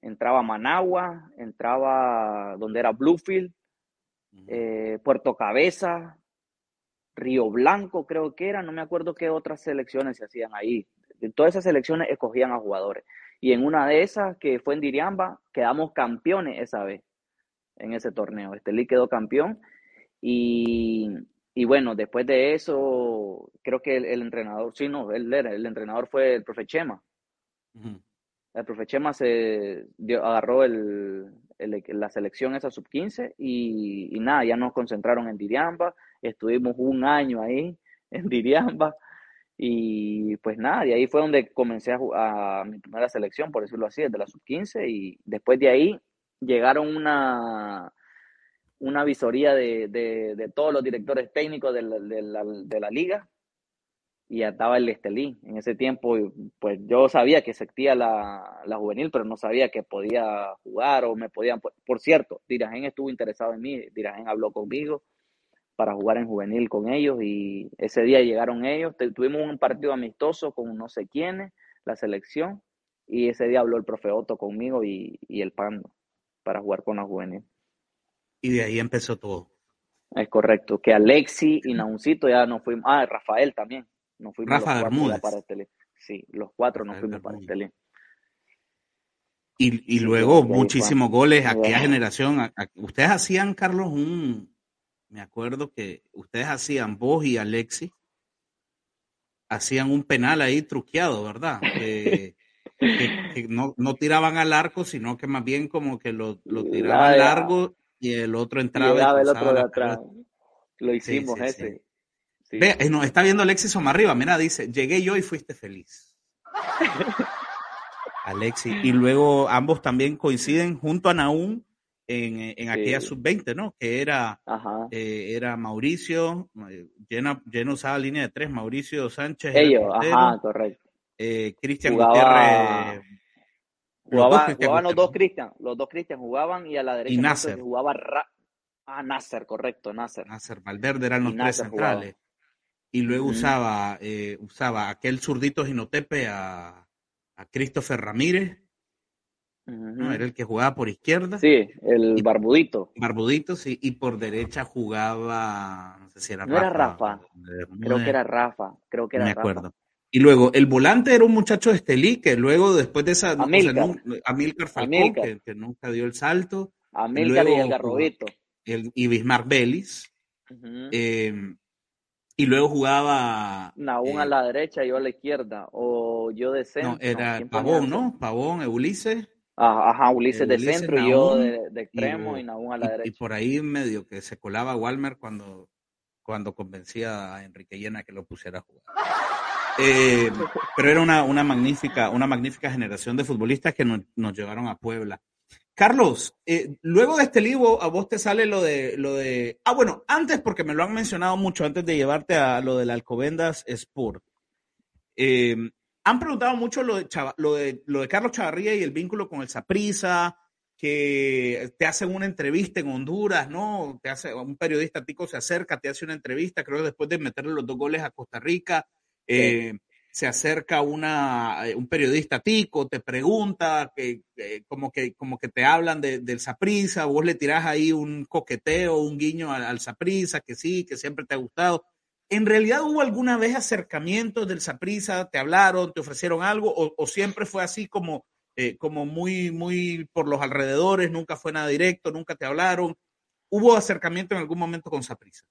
entraba Managua, entraba donde era Bluefield, eh, Puerto Cabeza, Río Blanco creo que era, no me acuerdo qué otras selecciones se hacían ahí. De todas esas selecciones escogían a jugadores. Y en una de esas, que fue en Diriamba, quedamos campeones esa vez, en ese torneo. Estelí quedó campeón. Y, y bueno, después de eso, creo que el, entrenador, sí, no, él era, el entrenador fue el profe Chema. El profe Chema se agarró el, la selección esa sub-15 y, y, nada, ya nos concentraron en Diriamba, estuvimos un año ahí en Diriamba y pues nada, y ahí fue donde comencé a, mi primera selección, por decirlo así, desde la sub-15 y después de ahí llegaron una, una visoría de, de, todos los directores técnicos de la, de la, liga y estaba el Estelí. En ese tiempo, pues yo sabía que existía la, la, juvenil, pero no sabía que podía jugar o me podían. Por, cierto, Dirajen estuvo interesado en mí, Dirajen habló conmigo para jugar en juvenil con ellos y ese día llegaron ellos. Tuvimos un partido amistoso con no sé quiénes, la selección, y ese día habló el profe Otto conmigo y, y el Pando para jugar con la juvenil. Y de ahí empezó todo. Es correcto, que Alexi y Nauncito ya nos fuimos, ah, Rafael también, nos fuimos Rafa los para este Sí, los cuatro nos fuimos para este Y, y luego muchísimos goles, aquella generación. ustedes hacían, Carlos, un, me acuerdo que ustedes hacían, vos y Alexi, hacían un penal ahí truqueado, ¿verdad? Que, no, no, tiraban al arco, sino que más bien como que lo, lo tiraban largo y el otro entraba. el otro de atrás. Lo hicimos ese. Ve, eh, no, está viendo Alexis arriba, mira, dice, llegué yo y fuiste feliz. Alexis. Y luego ambos también coinciden junto a Naún en, en aquella sub-20, ¿no? Que era, eh, era Mauricio, eh, llena, lleno usaba línea de tres, Mauricio Sánchez. Ellos, ajá, correcto. Cristian Gutiérrez jugaban los dos Cristian, los dos Cristian jugaban y a la derecha y Nasser. jugaba ah, Nasser, correcto, Nasser. Nasser, Valverde eran los tres centrales. Y luego usaba, eh, usaba aquel zurdito Ginotepe a, a Christopher Ramírez. ¿no? Era el que jugaba por izquierda. Sí, el barbudito. Barbudito, sí. Y por derecha jugaba, no sé si era no Rafa. era Rafa. Creo que era Rafa. Creo que era me acuerdo. Y luego, el volante era un muchacho de Estelí, que luego, después de esa. Amílcar, o Falcón, Que, nunca dio el salto. Amílcar y, el Garrobito. y Bismarck Vélez. Y luego jugaba. Naún a eh, la derecha y yo a la izquierda. O yo de centro. No, era Pavón, ¿no? Pavón, Ulises. Ajá, Ulises de centro y yo de, extremo y, Naún a la derecha. Y por ahí medio que se colaba Walmer cuando, cuando convencía a Enrique Llena que lo pusiera a jugar. Eh, pero era una, una, magnífica, una magnífica generación de futbolistas que nos, llevaron a Puebla. Carlos, eh, luego de este libro, a vos te sale lo de, lo de. Ah, bueno, antes, porque me lo han mencionado mucho, antes de llevarte a lo del Alcobendas Sport. Eh, han preguntado mucho lo de, lo, de, lo de Carlos Chavarría y el vínculo con el Saprisa, que te hacen una entrevista en Honduras, ¿no? Te hace un periodista tico se acerca, te hace una entrevista, creo que después de meterle los dos goles a Costa Rica, eh, se acerca una, eh, un periodista tico, te pregunta, que, como, que, como que te hablan de, del Saprisa, vos le tirás ahí un coqueteo, un guiño al, Saprisa, que sí, que siempre te ha gustado. ¿En realidad hubo alguna vez acercamientos del Saprisa? ¿Te hablaron, te ofrecieron algo? ¿O, siempre fue así como, eh, como muy, muy por los alrededores? ¿Nunca fue nada directo? ¿Nunca te hablaron? ¿Hubo acercamiento en algún momento con Saprisa?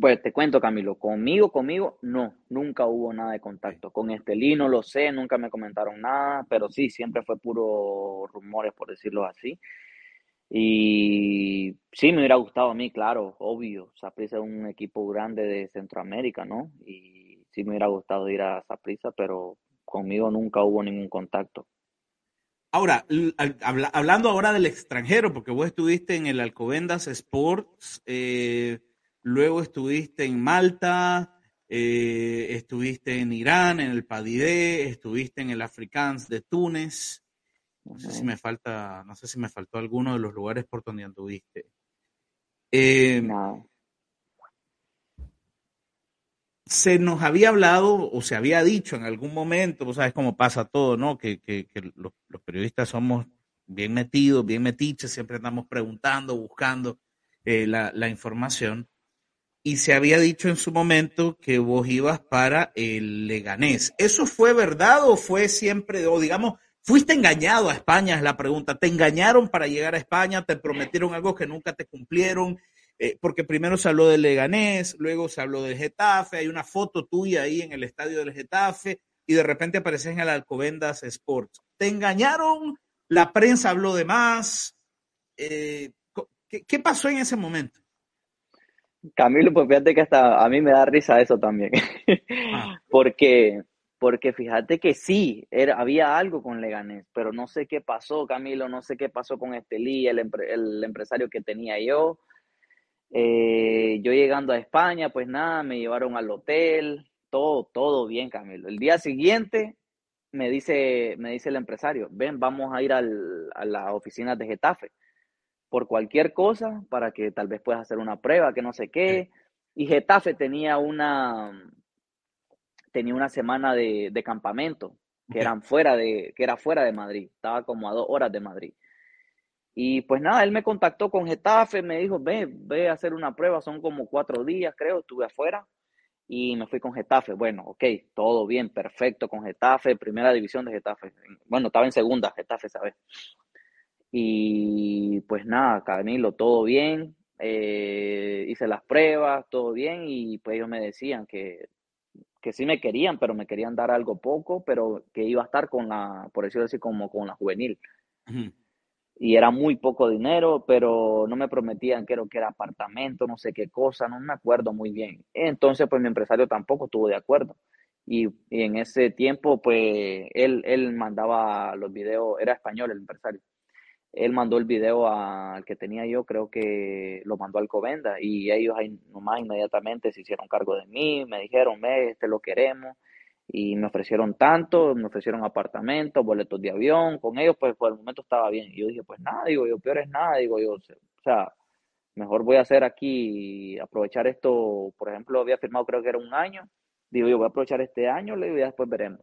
Pues te cuento, Camilo, conmigo, conmigo, no, nunca hubo nada de contacto. Con Estelino lo sé, nunca me comentaron nada, pero sí, siempre fue puro rumores, por decirlo así. Y sí, me hubiera gustado a mí, claro, obvio. Saprissa es un equipo grande de Centroamérica, ¿no? Y sí me hubiera gustado ir a Saprissa, pero conmigo nunca hubo ningún contacto. Ahora, hablando ahora del extranjero, porque vos estuviste en el Alcobendas Sports, eh, luego estuviste en Malta, eh, estuviste en Irán, en el Padidé, estuviste en el Afrikaans de Túnez. No sé si me falta, no sé si me faltó alguno de los lugares por donde anduviste. Eh, se nos había hablado o se había dicho en algún momento, vos sabes cómo pasa todo, ¿no? Que, los, periodistas somos bien metidos, bien metiches, siempre andamos preguntando, buscando eh, la, la, información y se había dicho en su momento que vos ibas para el Leganés. ¿Eso fue verdad o fue siempre, o digamos, fuiste engañado a España? Es la pregunta. ¿Te engañaron para llegar a España? ¿Te prometieron algo que nunca te cumplieron? eh, porque primero se habló del Leganés, luego se habló del Getafe, hay una foto tuya ahí en el estadio del Getafe y de repente apareces en el Alcobendas Sports. ¿Te engañaron? ¿La prensa habló de más? Eh, ¿qué, pasó en ese momento? Camilo, pues fíjate que hasta a mí me da risa eso también. Ah. porque, porque fíjate que sí, era, había algo con Leganés, pero no sé qué pasó, Camilo, no sé qué pasó con Estelí, el, el empresario que tenía yo. Eh, yo llegando a España, pues nada, me llevaron al hotel, todo, todo bien, Camilo. El día siguiente me dice, me dice el empresario, ven, vamos a ir al, a las oficinas de Getafe por cualquier cosa para que tal vez puedas hacer una prueba, que no sé qué. Y Getafe tenía una, tenía una semana de, de campamento, que, eran fuera de, que era fuera de Madrid, estaba como a dos horas de Madrid. Y pues nada, él me contactó con Getafe, me dijo, ve, ve a hacer una prueba, son como cuatro días, creo, estuve afuera y me fui con Getafe. Bueno, ok, todo bien, perfecto con Getafe, primera división de Getafe. Bueno, estaba en segunda, Getafe, ¿sabes? Y pues nada, Camilo, todo bien, eh, hice las pruebas, todo bien, y pues ellos me decían que, que sí me querían, pero me querían dar algo poco, pero que iba a estar con la, por decirlo así, como con la juvenil y era muy poco dinero, pero no me prometían que era apartamento, no sé qué cosa, no me acuerdo muy bien. Entonces, pues mi empresario tampoco estuvo de acuerdo. Y, en ese tiempo, pues él, él mandaba los videos, era español el empresario. Él mandó el video al que tenía yo, creo que lo mandó al Covenda y ellos ahí nomás inmediatamente se hicieron cargo de mí, me dijeron, ve, este lo queremos y me ofrecieron tanto, me ofrecieron apartamentos, boletos de avión, con ellos pues por el momento estaba bien. Y yo dije, pues nada, digo yo, peor es nada, digo yo, o sea, mejor voy a hacer aquí, aprovechar esto, por ejemplo, había firmado creo que era un año, digo yo, voy a aprovechar este año, le digo, y después veremos.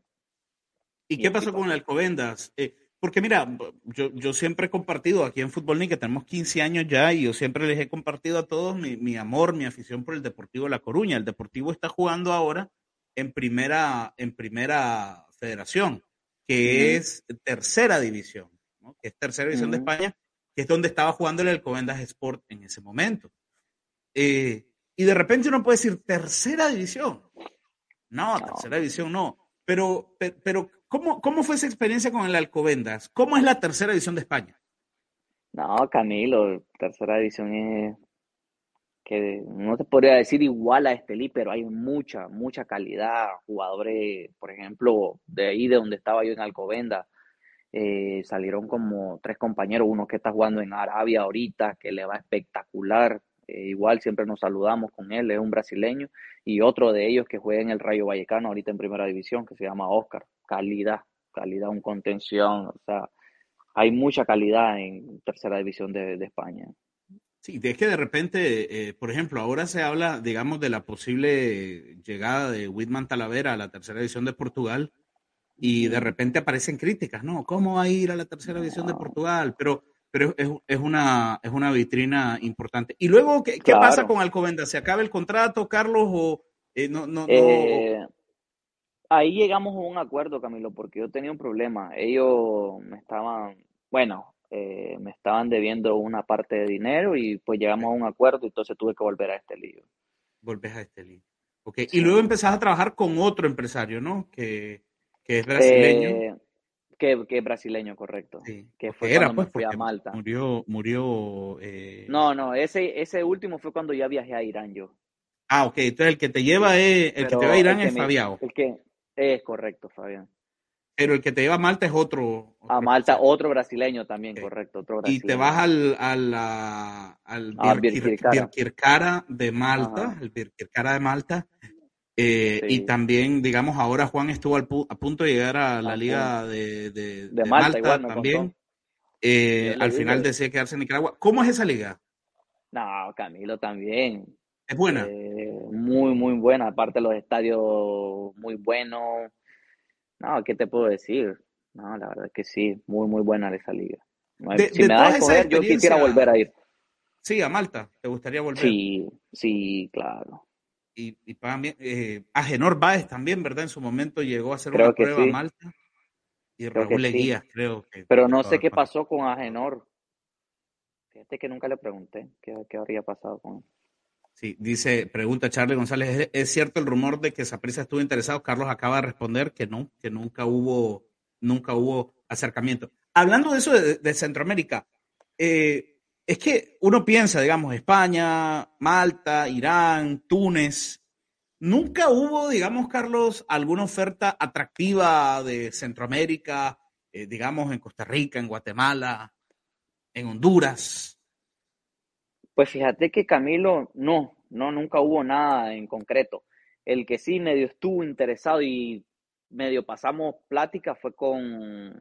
¿Y, qué pasó con el Alcobendas? Eh, porque mira, yo, yo siempre he compartido aquí en Fútbol Ni que tenemos 15 años ya y yo siempre les he compartido a todos mi, mi amor, mi afición por el Deportivo La Coruña. El Deportivo está jugando ahora en primera, en primera federación, que es tercera división, que es tercera división de España, que es donde estaba jugando el Alcobendas Sport en ese momento. Eh, y de repente uno puede decir, tercera división. No, tercera división no. Pero, pero ¿cómo, ¿cómo fue esa experiencia con el Alcobendas? ¿Cómo es la tercera división de España? No, Camilo, tercera división es que no te podría decir igual a Estelí, pero hay mucha, mucha calidad. Jugadores, por ejemplo, de ahí de donde estaba yo en Alcobenda, eh, salieron como tres compañeros, uno que está jugando en Arabia ahorita, que le va espectacular. Eh, igual siempre nos saludamos con él, es un brasileño, y otro de ellos que juega en el Rayo Vallecano ahorita en primera división, que se llama Oscar. Calidad, calidad, un contención, o sea, hay mucha calidad en tercera división de España. Sí, es que de repente, eh, por ejemplo, ahora se habla, digamos, de la posible llegada de Whitman Talavera a la tercera división de Portugal y de repente aparecen críticas, ¿no? ¿Cómo va a ir a la tercera división de Portugal? Pero, pero es, es, una, es una vitrina importante. Y luego, ¿qué, qué pasa con Alcobenda? ¿Se acaba el contrato, Carlos, o eh, no? no, eh, ahí llegamos a un acuerdo, Camilo, porque yo tenía un problema. Ellos me estaban, bueno, eh, me estaban debiendo una parte de dinero y pues llegamos a un acuerdo y entonces tuve que volver a este lío. Volves a este lío. Ok, y luego empezás a trabajar con otro empresario, ¿no? Que, que es brasileño. Que, que, es brasileño, correcto. Sí. Que fue era, cuando pues, a Malta. Murió, murió. Eh... No, no, ese, ese último fue cuando ya viajé a Irán yo. Ah, ok. Entonces el que te lleva es, el que te va a Irán es Fabián. El que es correcto, Fabián. Pero el que te lleva a Malta es otro. a Malta, otro brasileño también, correcto. Otro Y te vas al, al, al ah, Birkirkara de Malta, el Birkirkara de Malta. Eh, y también, digamos, ahora Juan estuvo al a punto de llegar a la liga de, de, Malta, también. Eh, al final decide quedarse en Nicaragua. ¿Cómo es esa liga? No, Camilo también. ¿Es buena? Eh, muy, muy buena. Aparte los estadios muy buenos no, ¿qué te puedo decir? No, la verdad es que sí, muy, muy buena esa liga. si me da a escoger, yo quisiera volver a ir. Sí, a Malta, ¿te gustaría volver? Sí, sí, claro. Y, y eh, a Genor Báez también, ¿verdad? En su momento llegó a hacer una prueba a Malta. Y Raúl Leguía, creo que. Pero no sé qué pasó con Agenor. Fíjate que nunca le pregunté qué, qué habría pasado con él. Sí, dice, pregunta Charlie González, ¿es cierto el rumor de que Saprissa estuvo interesado? Carlos acaba de responder que no, que nunca hubo, nunca hubo acercamiento. Hablando de eso de, Centroamérica, eh, es que uno piensa, digamos, España, Malta, Irán, Túnez, nunca hubo, digamos, Carlos, alguna oferta atractiva de Centroamérica, eh, digamos, en Costa Rica, en Guatemala, en Honduras. Pues fíjate que Camilo, no, no, nunca hubo nada en concreto. El que sí medio estuvo interesado y medio pasamos plática fue con,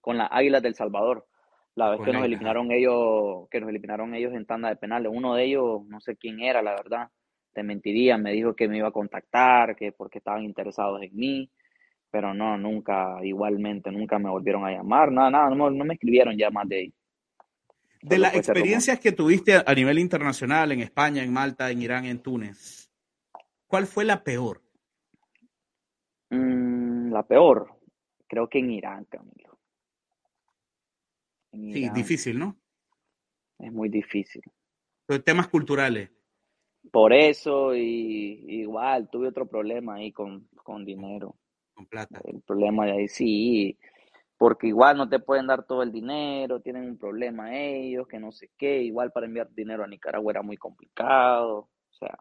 con las Águilas del Salvador. La vez que nos eliminaron ellos, que nos eliminaron ellos en tanda de penales. Uno de ellos, no sé quién era, la verdad, te mentiría, me dijo que me iba a contactar, que porque estaban interesados en mí, pero no, nunca, igualmente, nunca me volvieron a llamar, nada, nada, no, me escribieron ya más de ahí. De las experiencias que tuviste a nivel internacional, en España, en Malta, en Irán, en Túnez, ¿cuál fue la peor? Mm, la peor, creo que en Irán, Camilo. Sí, difícil, ¿no? Es muy difícil. temas culturales. Por eso, y igual, tuve otro problema ahí con, con dinero. Con plata. El problema de ahí sí, porque igual no te pueden dar todo el dinero, tienen un problema ellos, que no sé qué, igual para enviar dinero a Nicaragua era muy complicado, o sea,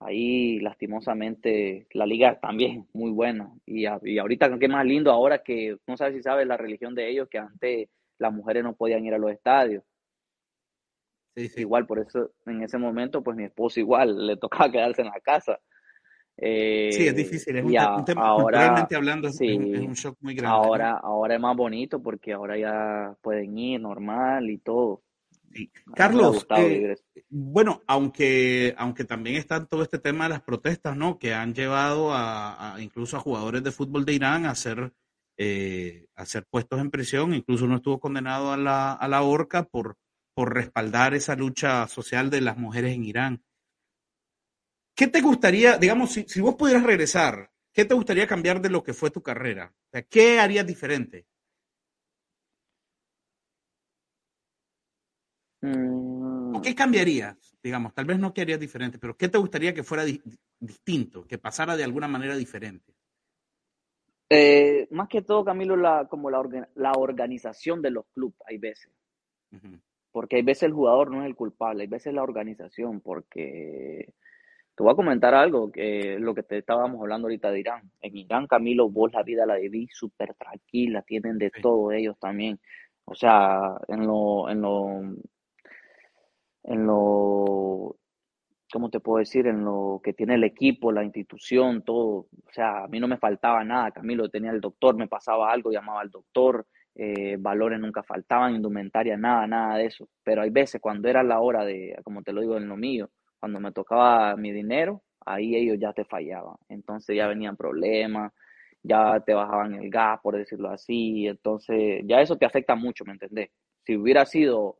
ahí lastimosamente la liga también muy buena, y, y ahorita qué más lindo ahora que no sabes si sabes la religión de ellos, que antes las mujeres no podían ir a los estadios. Sí, Igual, por eso en ese momento, pues mi esposo igual le tocaba quedarse en la casa sí, es difícil, es un, tema ahora, hablando, sí, es, un shock muy grande. Ahora, ahora es más bonito porque ahora ya pueden ir normal y todo. Carlos, eh, bueno, aunque, aunque también está todo este tema de las protestas, ¿no? Que han llevado a, incluso a jugadores de fútbol de Irán a ser, eh, a ser puestos en prisión, incluso uno estuvo condenado a la, a la horca por, por respaldar esa lucha social de las mujeres en Irán. ¿Qué te gustaría, digamos, si, vos pudieras regresar, qué te gustaría cambiar de lo que fue tu carrera? ¿Qué harías diferente? ¿O qué mm. cambiarías? Digamos, tal vez no que harías diferente, pero ¿qué te gustaría que fuera distinto, que pasara de alguna manera diferente? Eh, más que todo, Camilo, la, como la, la organización de los clubes, hay veces. Porque hay veces el jugador no es el culpable, hay veces la organización, porque te voy a comentar algo, que lo que te estábamos hablando ahorita de Irán. En Irán, Camilo, vos la vida la viví súper tranquila, tienen de todo ellos también. O sea, en lo, en lo, en lo, ¿cómo te puedo decir? En lo que tiene el equipo, la institución, todo. O sea, a mí no me faltaba nada, Camilo, tenía el doctor, me pasaba algo, llamaba al doctor, eh, valores nunca faltaban, indumentaria, nada, nada de eso. Pero hay veces cuando era la hora de, como te lo digo, en lo mío, cuando me tocaba mi dinero, ahí ellos ya te fallaban. Entonces ya venían problemas, ya te bajaban el gas, por decirlo así. Entonces ya eso te afecta mucho, ¿me entendés? Si hubiera sido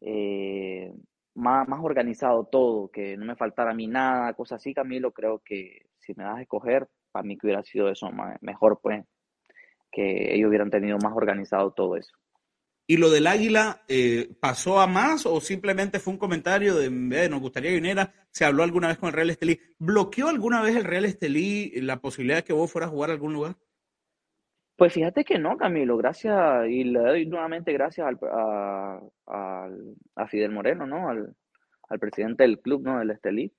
eh, más, más organizado todo, que no me faltara a mí nada, cosas así, Camilo, creo que si me das a escoger, para mí que hubiera sido eso mejor, pues, que ellos hubieran tenido más organizado todo eso. ¿Y lo del águila eh, pasó a más o simplemente fue un comentario de, nos gustaría que viniera? ¿Se habló alguna vez con el Real Estelí? ¿Bloqueó alguna vez el Real Estelí la posibilidad de que vos fueras a jugar a algún lugar? Pues fíjate que no, Camilo, gracias, y le doy nuevamente gracias al, a, a, Fidel Moreno, ¿no? Al, presidente del club, ¿no? Del Estelí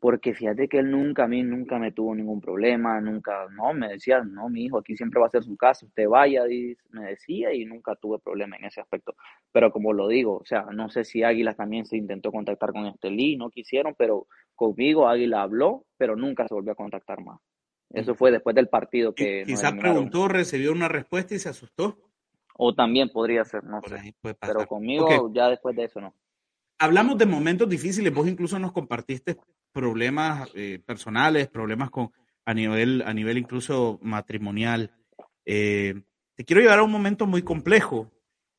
porque fíjate que él nunca, a mí nunca me tuvo ningún problema, nunca, no, me decía, no, mi hijo, aquí siempre va a ser su casa, usted vaya, me decía, y nunca tuve problema en ese aspecto. Pero como lo digo, o sea, no sé si Águilas también se intentó contactar con Estelí, no quisieron, pero conmigo Águila habló, pero nunca se volvió a contactar más. Eso fue después del partido que... Quizás preguntó, recibió una respuesta y se asustó. O también podría ser, no sé. Pero conmigo ya después de eso no. Hablamos de momentos difíciles, vos incluso nos compartiste problemas eh, personales, problemas con, a, nivel, a nivel incluso matrimonial. Eh, te quiero llevar a un momento muy complejo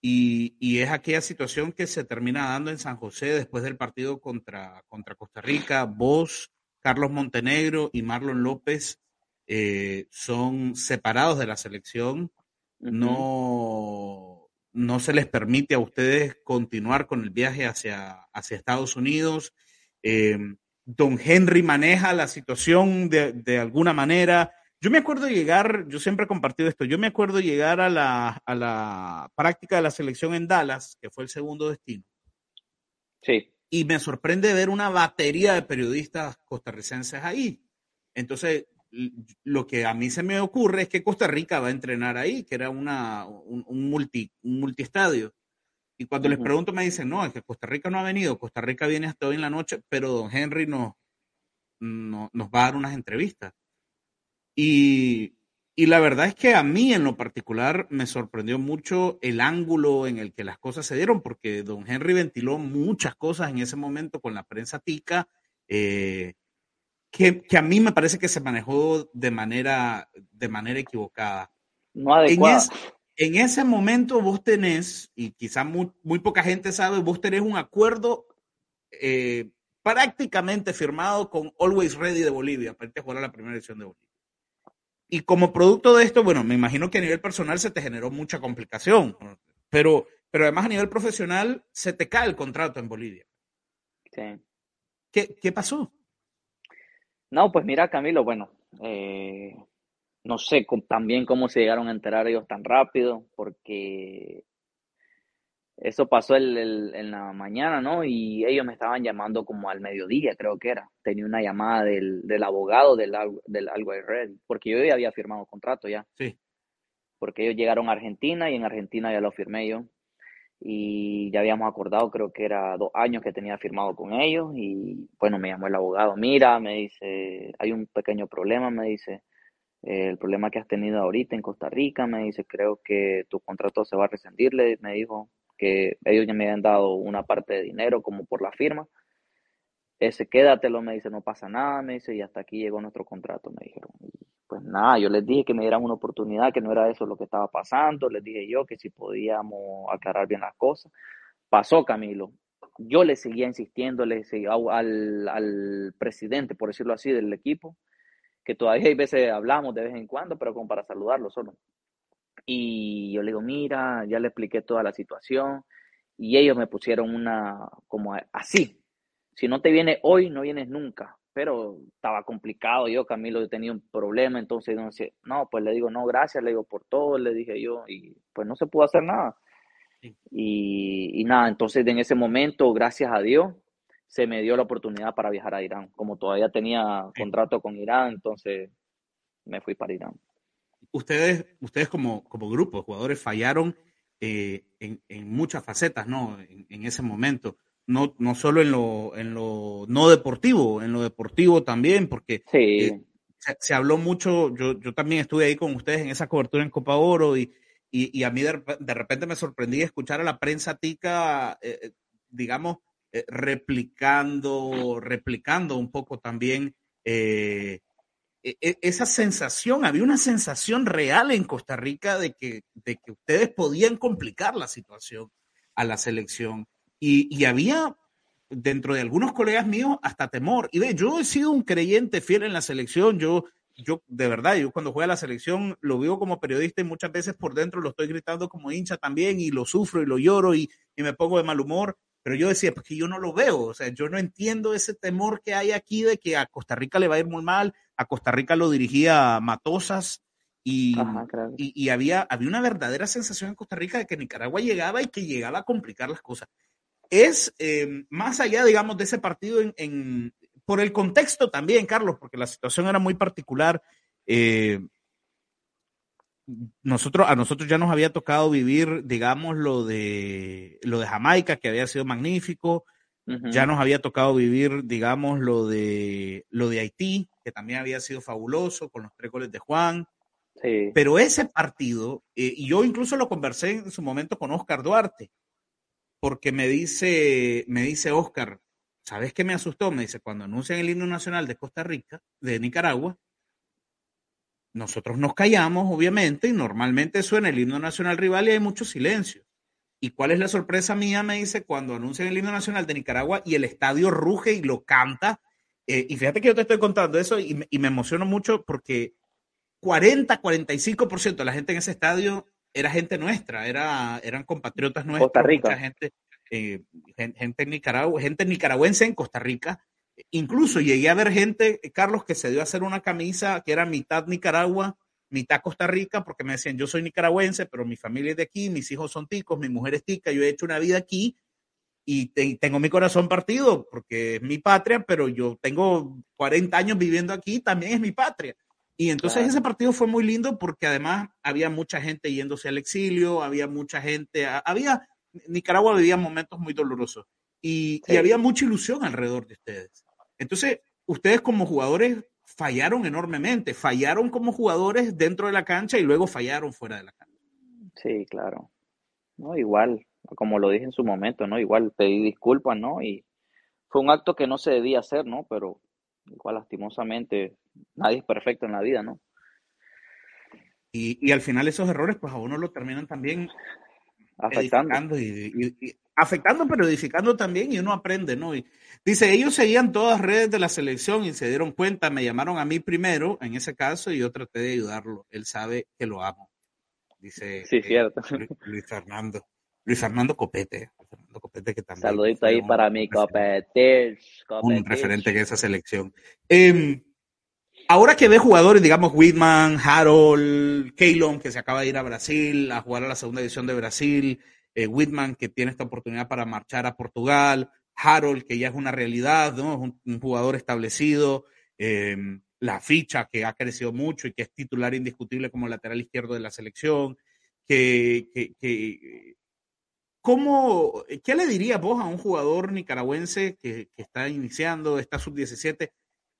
y, y, es aquella situación que se termina dando en San José después del partido contra, contra Costa Rica. Vos, Carlos Montenegro y Marlon López eh, son separados de la selección. No, no se les permite a ustedes continuar con el viaje hacia, hacia Estados Unidos. Eh, don Henry maneja la situación de, de, alguna manera. Yo me acuerdo llegar, yo siempre he compartido esto, yo me acuerdo llegar a la, a la práctica de la selección en Dallas, que fue el segundo destino. Sí. Y me sorprende ver una batería de periodistas costarricenses ahí. Entonces, lo que a mí se me ocurre es que Costa Rica va a entrenar ahí, que era una, un, un, multi, un multiestadio. Y cuando uh -huh. les pregunto me dicen, no, es que Costa Rica no ha venido, Costa Rica viene hasta hoy en la noche, pero don Henry nos, no, nos va a dar unas entrevistas. Y, y la verdad es que a mí en lo particular me sorprendió mucho el ángulo en el que las cosas se dieron, porque don Henry ventiló muchas cosas en ese momento con la prensa tica. Eh, que, que, a mí me parece que se manejó de manera, de manera equivocada. No adecuada. En, es, en ese momento vos tenés, y quizá muy, muy, poca gente sabe, vos tenés un acuerdo eh, prácticamente firmado con Always Ready de Bolivia para irte a jugar a la primera edición de Bolivia. Y como producto de esto, bueno, me imagino que a nivel personal se te generó mucha complicación, pero, pero además a nivel profesional se te cae el contrato en Bolivia. Sí. ¿Qué, qué pasó? No, pues mira, Camilo, bueno, eh, no sé también cómo se llegaron a enterar ellos tan rápido, porque eso pasó el, el, en la mañana, ¿no? Y ellos me estaban llamando como al mediodía, creo que era. Tenía una llamada del, del abogado del, del Always Red, porque yo ya había firmado contrato ya. Sí. Porque ellos llegaron a Argentina y en Argentina ya lo firmé yo y ya habíamos acordado, creo que era dos años que tenía firmado con ellos y bueno, me llamó el abogado, mira, me dice, hay un pequeño problema, me dice, eh, el problema que has tenido ahorita en Costa Rica, me dice, creo que tu contrato se va a rescindir, me dijo que ellos ya me habían dado una parte de dinero como por la firma, ese quédatelo, me dice, no pasa nada, me dice, y hasta aquí llegó nuestro contrato, me dijeron. Pues nada, yo les dije que me dieran una oportunidad, que no era eso lo que estaba pasando, les dije yo que si podíamos aclarar bien las cosas. Pasó, Camilo. Yo le seguía insistiendo, le seguía al, al presidente, por decirlo así, del equipo, que todavía hay veces hablamos de vez en cuando, pero como para saludarlo solo. Y yo le digo, mira, ya le expliqué toda la situación, y ellos me pusieron una, como así, si no te viene hoy, no vienes nunca. Pero estaba complicado yo, Camilo, yo tenía un problema, entonces no, pues le digo, no, gracias, le digo por todo, le dije yo, y pues no se pudo hacer nada. Sí. Y, y, nada, entonces en ese momento, gracias a Dios, se me dio la oportunidad para viajar a Irán. Como todavía tenía sí. contrato con Irán, entonces me fui para Irán. Ustedes, ustedes como, como grupo de jugadores fallaron eh, en, en, muchas facetas, ¿no? En, en ese momento no, no solo en lo, en lo no deportivo, en lo deportivo también, porque sí. eh, se, se, habló mucho, yo, yo también estuve ahí con ustedes en esa cobertura en Copa Oro y, y, y a mí de, de, repente me sorprendí escuchar a la prensa tica, eh, digamos, eh, replicando, replicando un poco también eh, esa sensación, había una sensación real en Costa Rica de que, de que ustedes podían complicar la situación a la selección. Y, y, había dentro de algunos colegas míos hasta temor. Y ve, yo he sido un creyente fiel en la selección. Yo, yo de verdad, yo cuando juego a la selección lo vivo como periodista y muchas veces por dentro lo estoy gritando como hincha también y lo sufro y lo lloro y, y me pongo de mal humor. Pero yo decía, pues que yo no lo veo, o sea, yo no entiendo ese temor que hay aquí de que a Costa Rica le va a ir muy mal. A Costa Rica lo dirigía Matosas, y, Ajá, claro. y, y, había, había una verdadera sensación en Costa Rica de que Nicaragua llegaba y que llegaba a complicar las cosas es eh, más allá, digamos, de ese partido en, en, por el contexto también, Carlos, porque la situación era muy particular. Eh, nosotros, a nosotros ya nos había tocado vivir, digamos, lo de, lo de Jamaica, que había sido magnífico. Uh -huh. Ya nos había tocado vivir, digamos, lo de, lo de Haití, que también había sido fabuloso, con los tres goles de Juan. Sí. Pero ese partido, eh, y yo incluso lo conversé en su momento con Oscar Duarte, porque me dice, me dice Oscar, ¿sabes qué me asustó? Me dice, cuando anuncian el himno nacional de Costa Rica, de Nicaragua, nosotros nos callamos, obviamente, y normalmente suena el himno nacional rival y hay mucho silencio. ¿Y cuál es la sorpresa mía? Me dice, cuando anuncian el himno nacional de Nicaragua y el estadio ruge y lo canta. Eh, y fíjate que yo te estoy contando eso y, y me emociono mucho porque 40, 45% de la gente en ese estadio era gente nuestra, era, eran compatriotas nuestros, Costa Rica. mucha gente, eh, gente, Nicaragua, gente nicaragüense en Costa Rica. Incluso llegué a ver gente, Carlos, que se dio a hacer una camisa que era mitad Nicaragua, mitad Costa Rica, porque me decían, yo soy nicaragüense, pero mi familia es de aquí, mis hijos son ticos, mi mujer es tica, yo he hecho una vida aquí y tengo mi corazón partido porque es mi patria, pero yo tengo 40 años viviendo aquí, también es mi patria. Y entonces ese partido fue muy lindo porque además había mucha gente yéndose al exilio, había mucha gente, había, Nicaragua vivía momentos muy dolorosos y, y había mucha ilusión alrededor de ustedes. Entonces, ustedes como jugadores fallaron enormemente, fallaron como jugadores dentro de la cancha y luego fallaron fuera de la cancha. Sí, claro. No, igual, como lo dije en su momento, ¿no? Igual pedí disculpas, ¿no? Y fue un acto que no se debía hacer, ¿no? Pero igual lastimosamente nadie es perfecto en la vida, ¿no? Y, y al final esos errores, pues a uno lo terminan también afectando. Y, afectando, pero edificando también y uno aprende, ¿no? Y dice, ellos seguían todas las redes de la selección y se dieron cuenta, me llamaron a mí primero en ese caso y yo traté de ayudarlo. Él sabe que lo amo. Dice sí, cierto. Luis Fernando. Luis Fernando Copete. Fernando Copete que también Saludito ahí para mi Copete. Un referente en esa selección. Eh, ahora que ve jugadores, digamos, Whitman, Harold, Keylon, que se acaba de ir a Brasil a jugar a la segunda división de Brasil, eh, Whitman, que tiene esta oportunidad para marchar a Portugal, Harold, que ya es una realidad, ¿no? Es un, jugador establecido, eh, la ficha que ha crecido mucho y que es titular indiscutible como lateral izquierdo de la selección, que, ¿cómo, ¿qué le diría vos a un jugador nicaragüense que, que está iniciando, esta sub-17?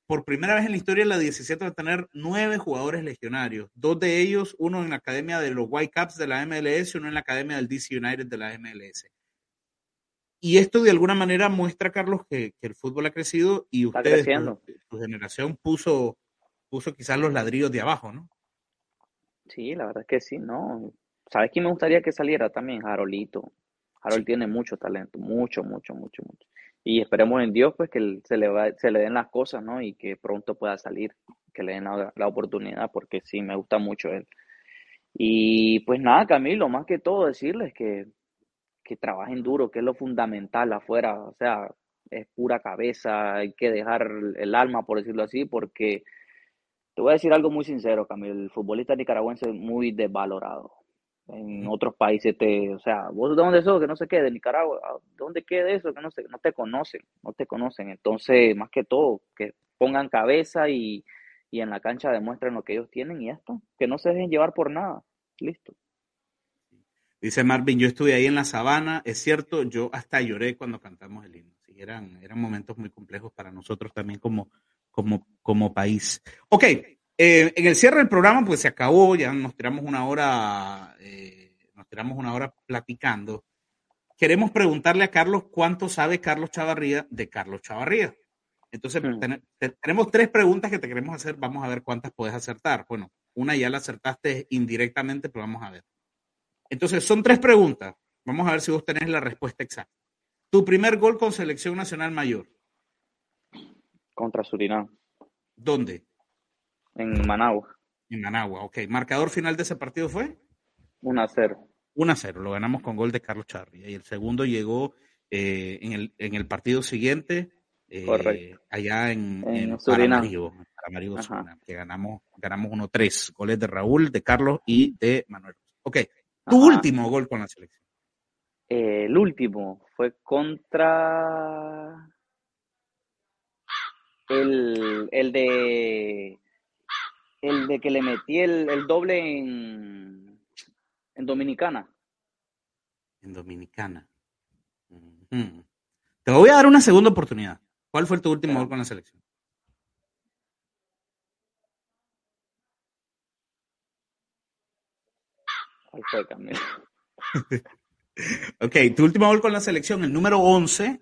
Por primera vez en la historia la 17 va a tener nueve jugadores legionarios, dos de ellos, uno en la academia de los Whitecaps de la MLS y uno en la academia del DC United de la MLS. Y esto de alguna manera muestra, Carlos, que, el fútbol ha crecido y ustedes, tu, generación, puso, puso quizás los ladrillos de abajo, ¿no? Sí, la verdad es que sí, ¿no? ¿Sabes quién me gustaría que saliera también? Harolito. Harold tiene mucho talento, mucho, mucho, mucho, mucho y esperemos en Dios pues que se le, va, se le den las cosas, ¿no? Y que pronto pueda salir, que le den la, oportunidad, porque sí, me gusta mucho él. Y pues nada, Camilo, más que todo decirles que, que trabajen duro, que es lo fundamental afuera, o sea, es pura cabeza, hay que dejar el alma, por decirlo así, porque te voy a decir algo muy sincero, Camilo, el futbolista nicaragüense es muy desvalorado en otros países te, o sea, vos de dónde sos, que no sé qué, de Nicaragua, ¿dónde queda eso? Que no sé, no te conocen, no te conocen. Entonces, más que todo, que pongan cabeza y, y en la cancha demuestren lo que ellos tienen y esto, que no se dejen llevar por nada. Listo. Dice Marvin, yo estuve ahí en la sabana, es cierto, yo hasta lloré cuando cantamos el himno. Sí, eran, eran momentos muy complejos para nosotros también como, como, como país. Ok, eh, en el cierre del programa, pues se acabó, ya nos tiramos una hora, eh, nos tiramos una hora platicando. Queremos preguntarle a Carlos cuánto sabe Carlos Chavarría de Carlos Chavarría. Entonces, mm. tenemos tres preguntas que te queremos hacer. Vamos a ver cuántas puedes acertar. Bueno, una ya la acertaste indirectamente, pero vamos a ver. Entonces, son tres preguntas. Vamos a ver si vos tenés la respuesta exacta. Tu primer gol con selección nacional mayor. Contra Surinam. ¿Dónde? En Managua. En Managua, ok. ¿Marcador final de ese partido fue? 1 a 0. 1 a 0, lo ganamos con gol de Carlos Charri. Y el segundo llegó eh, en, el, en el partido siguiente, eh, allá en, en, en Paramaribo, que ganamos, ganamos 1-3. Goles de Raúl, de Carlos y de Manuel. Ok, tu último gol con la selección. Eh, el último fue contra el, el de el de que le metí el, doble en, en Dominicana. En Dominicana. Te voy a dar una segunda oportunidad. ¿Cuál fue tu último gol con la selección? ¿Cuál fue, Camilo? ok, tu último gol con la selección, el número 11,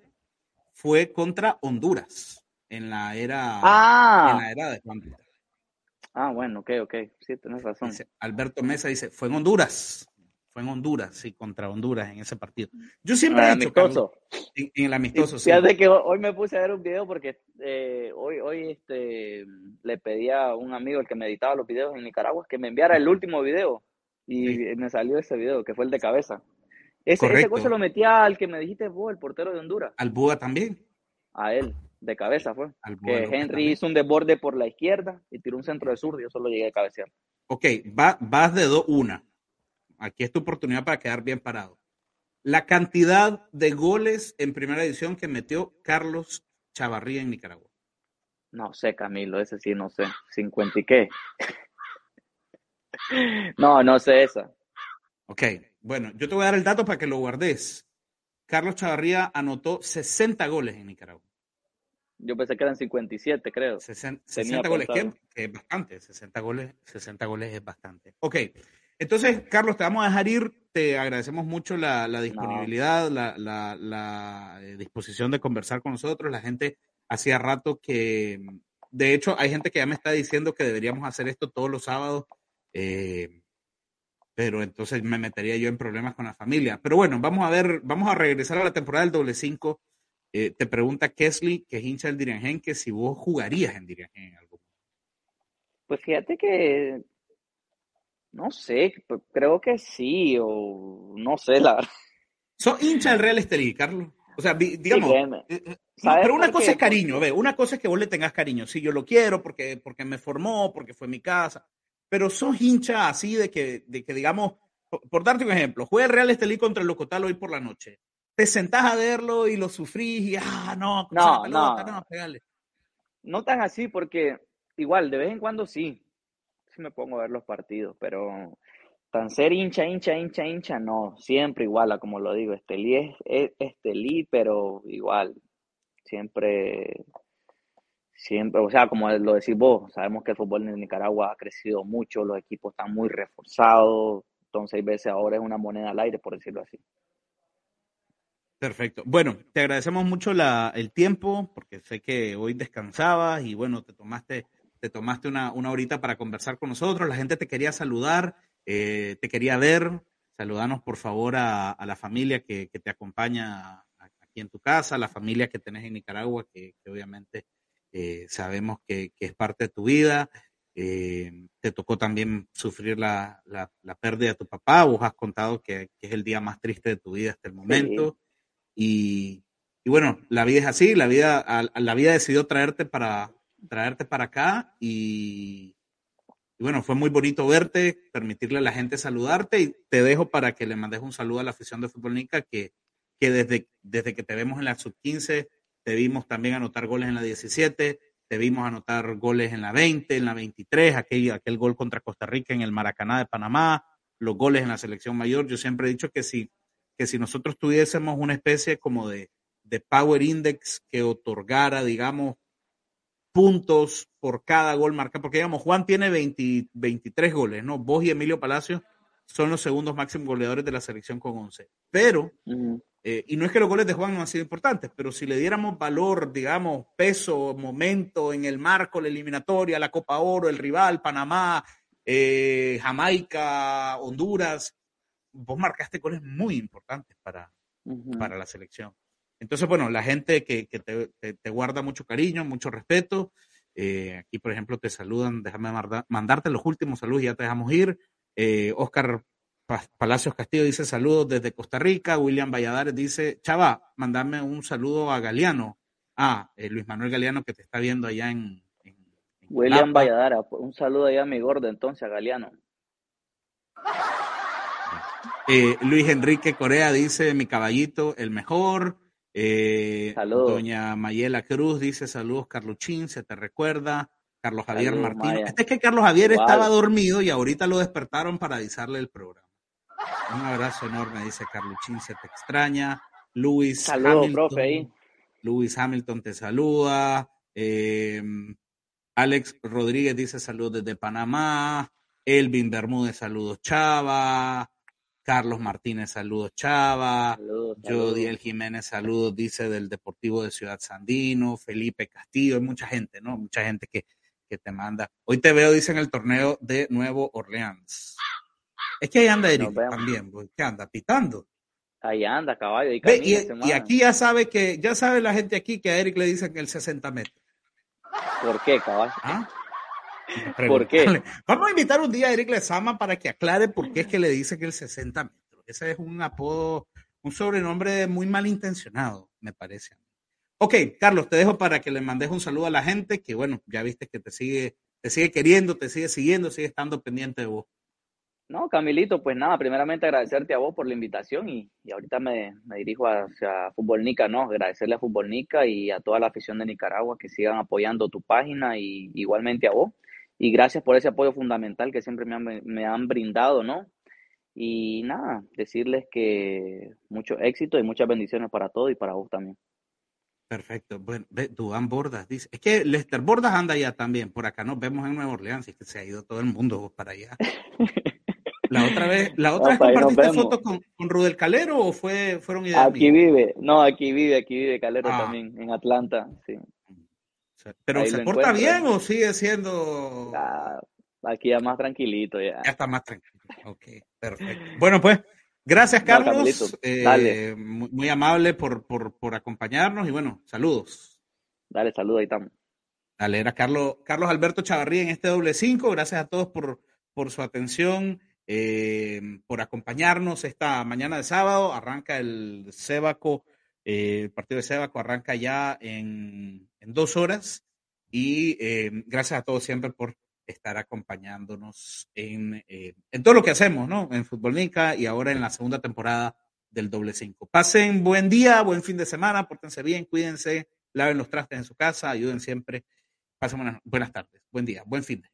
fue contra Honduras en la era, ah. en la era de Juan Ah, bueno, ok, ok. Sí, tienes razón. Alberto Mesa dice, fue en Honduras. Fue en Honduras, sí, contra Honduras en ese partido. Yo siempre he dicho, amistoso. en, el amistoso, sí. Fíjate que hoy me puse a ver un video porque eh, hoy, hoy este, le pedí a un amigo, el que me editaba los videos en Nicaragua, que me enviara el último video. Y me salió ese video, que fue el de cabeza. Ese, ese gol se lo metía al que me dijiste vos, el portero de Honduras. ¿Al Buda también? A él, de cabeza fue. que Henry hizo un desborde por la izquierda y tiró un centro de sur y yo solo llegué a cabecear. Ok, va, vas de dos, una. Aquí es tu oportunidad para quedar bien parado. La cantidad de goles en primera edición que metió Carlos Chavarría en Nicaragua. No sé, Camilo, ese sí, no sé. ¿50 y qué? no, no sé esa. Ok, bueno, yo te voy a dar el dato para que lo guardes. Carlos Chavarría anotó 60 goles en Nicaragua. Yo pensé que eran 57, creo. 60, goles, que, es bastante. 60 goles, 60 goles es bastante. Ok, entonces, Carlos, te vamos a dejar ir. Te agradecemos mucho la, disponibilidad, la, la, eh, disposición de conversar con nosotros. La gente hacía rato que, de hecho, hay gente que ya me está diciendo que deberíamos hacer esto todos los sábados. Eh, pero entonces me metería yo en problemas con la familia. Pero bueno, vamos a ver, vamos a regresar a la temporada del doble 5. Eh, te pregunta Kesley, que es hincha del Diriangén, que si vos jugarías en Diriangén en algún Pues fíjate que, no sé, creo que sí, o no sé, la verdad. ¿Sos hincha del Real Estelí, Carlos? O sea, digamos, eh, eh, pero una cosa es cariño, ve, una cosa es que vos le tengas cariño. Sí, yo lo quiero porque, porque me formó, porque fue mi casa pero sos hincha así de que, de que digamos, por, darte un ejemplo, juega el Real Estelí contra el Locotal hoy por la noche. Te sentás a verlo y lo sufrís y, ah, no, no, no, no, no tan así porque igual, de vez en cuando sí, sí me pongo a ver los partidos, pero tan ser hincha, hincha, hincha, hincha, no, siempre igual, como lo digo, Estelí es Estelí, pero igual, siempre siempre, o sea, como lo decís vos, sabemos que el fútbol en Nicaragua ha crecido mucho, los equipos están muy reforzados, entonces hay veces ahora es una moneda al aire, por decirlo así. Perfecto. Bueno, te agradecemos mucho la, el tiempo, porque sé que hoy descansabas y bueno, te tomaste, te tomaste una, una horita para conversar con nosotros. La gente te quería saludar, eh, te quería ver. Saludanos por favor a, a la familia que, que, te acompaña aquí en tu casa, la familia que tenés en Nicaragua, que, que obviamente eh, sabemos que, es parte de tu vida. Eh, te tocó también sufrir la, pérdida de tu papá. Vos has contado que, es el día más triste de tu vida hasta el momento. Y, bueno, la vida es así. La vida, la vida decidió traerte para, traerte para acá. Y, bueno, fue muy bonito verte, permitirle a la gente saludarte. Y te dejo para que le mandes un saludo a la afición de Fútbol Nica que, que desde, desde que te vemos en la sub-15 te vimos también anotar goles en la 17, te vimos anotar goles en la 20, en la 23, aquel, aquel gol contra Costa Rica en el Maracaná de Panamá, los goles en la selección mayor. Yo siempre he dicho que si, que si nosotros tuviésemos una especie como de, de Power Index que otorgara, digamos, puntos por cada gol marcado, porque digamos, Juan tiene 23 goles, ¿no? Vos y Emilio Palacio son los segundos máximos goleadores de la selección con 11. Pero eh, y no es que los goles de Juan no han sido importantes, pero si le diéramos valor, digamos, peso, momento en el marco, la eliminatoria, la Copa Oro, el rival, Panamá, eh, Jamaica, Honduras, vos marcaste goles muy importantes para, para la selección. Entonces, bueno, la gente que, te, guarda mucho cariño, mucho respeto. Eh, aquí, por ejemplo, te saludan, déjame mandarte los últimos saludos y ya te dejamos ir. Oscar Palacios Castillo dice saludos desde Costa Rica. William Valladares dice, Chava, mandame un saludo a Galeano. Ah, eh, Luis Manuel Galeano que te está viendo allá en... William Valladares, un saludo allá a mi gordo entonces, a Galeano. Eh, Luis Enrique Corea dice, mi caballito, el mejor. Eh, Doña Mayela Cruz dice, saludos Carluchín, se te recuerda. Carlos Javier Martínez. Este es que Carlos Javier estaba dormido y ahorita lo despertaron para avisarle el programa. Un abrazo enorme, dice Carluchín, se te extraña. Luis Hamilton. Luis Hamilton te saluda. Em, Alex Rodríguez dice saludos desde Panamá. Elvin Bermúdez, saludos Chava. Carlos Martínez, saludos Chava. Jodiel Jiménez, saludos, dice del Deportivo de Ciudad Sandino. Felipe Castillo, hay mucha gente, ¿no? Mucha gente que, que te manda. Hoy te veo, dice en el torneo de Nuevo Orleans. Es que ahí anda Eric también, ¿qué anda? Pitando. Ahí anda, caballo. Y, y, aquí ya sabe que, ya sabe la gente aquí que a Eric le dicen el 60 metros. ¿Por qué, caballo? ¿Ah? ¿Por qué? Vamos a invitar un día a Eric Lezama para que aclare por qué es que le dice que el 60 metros. Ese es un apodo, un sobrenombre muy malintencionado, me parece. Ok, Carlos, te dejo para que le mandes un saludo a la gente que, bueno, ya viste que te sigue, te sigue queriendo, te sigue siguiendo, sigue estando pendiente de vos. No, Camilito, pues nada, primeramente agradecerte a vos por la invitación y, ahorita me, dirijo hacia Fútbol Nica, ¿no? Agradecerle a Fútbol Nica y a toda la afición de Nicaragua que sigan apoyando tu página y igualmente a vos. Y gracias por ese apoyo fundamental que siempre me han, me han brindado, ¿no? Y nada, decirles que mucho éxito y muchas bendiciones para todos y para vos también. Perfecto. Bueno, Dubán Bordas dice. Es que Lester Bordas anda allá también. Por acá nos vemos en Nueva Orleans. Es que se ha ido todo el mundo para allá. La otra vez, la otra vez compartiste fotos con, con, Rudel Calero o fue, fueron ideas Aquí vive, no, aquí vive, aquí vive Calero ah. también, en Atlanta, sí. Pero ¿se porta bien o sigue siendo...? Ah, aquí ya más tranquilito ya. Ya está más tranquilo, ok, perfecto. Bueno, pues, gracias Carlos, eh, muy, amable por, por, por acompañarnos y bueno, saludos. Dale, saludos, ahí estamos. Dale, era Carlos, Carlos Alberto Chavarría en este doble cinco. Gracias a todos por, por su atención. Eh, por acompañarnos esta mañana de sábado. Arranca el Sebaco, eh, el partido de Sebaco arranca ya en, dos horas y eh, gracias a todos siempre por estar acompañándonos en, en todo lo que hacemos, ¿no? En Fútbol Nica y ahora en la segunda temporada del doble cinco. Pasen buen día, buen fin de semana, pórtense bien, cuídense, laven los trastes en su casa, ayuden siempre. Pasen buenas, buenas tardes, buen día, buen fin de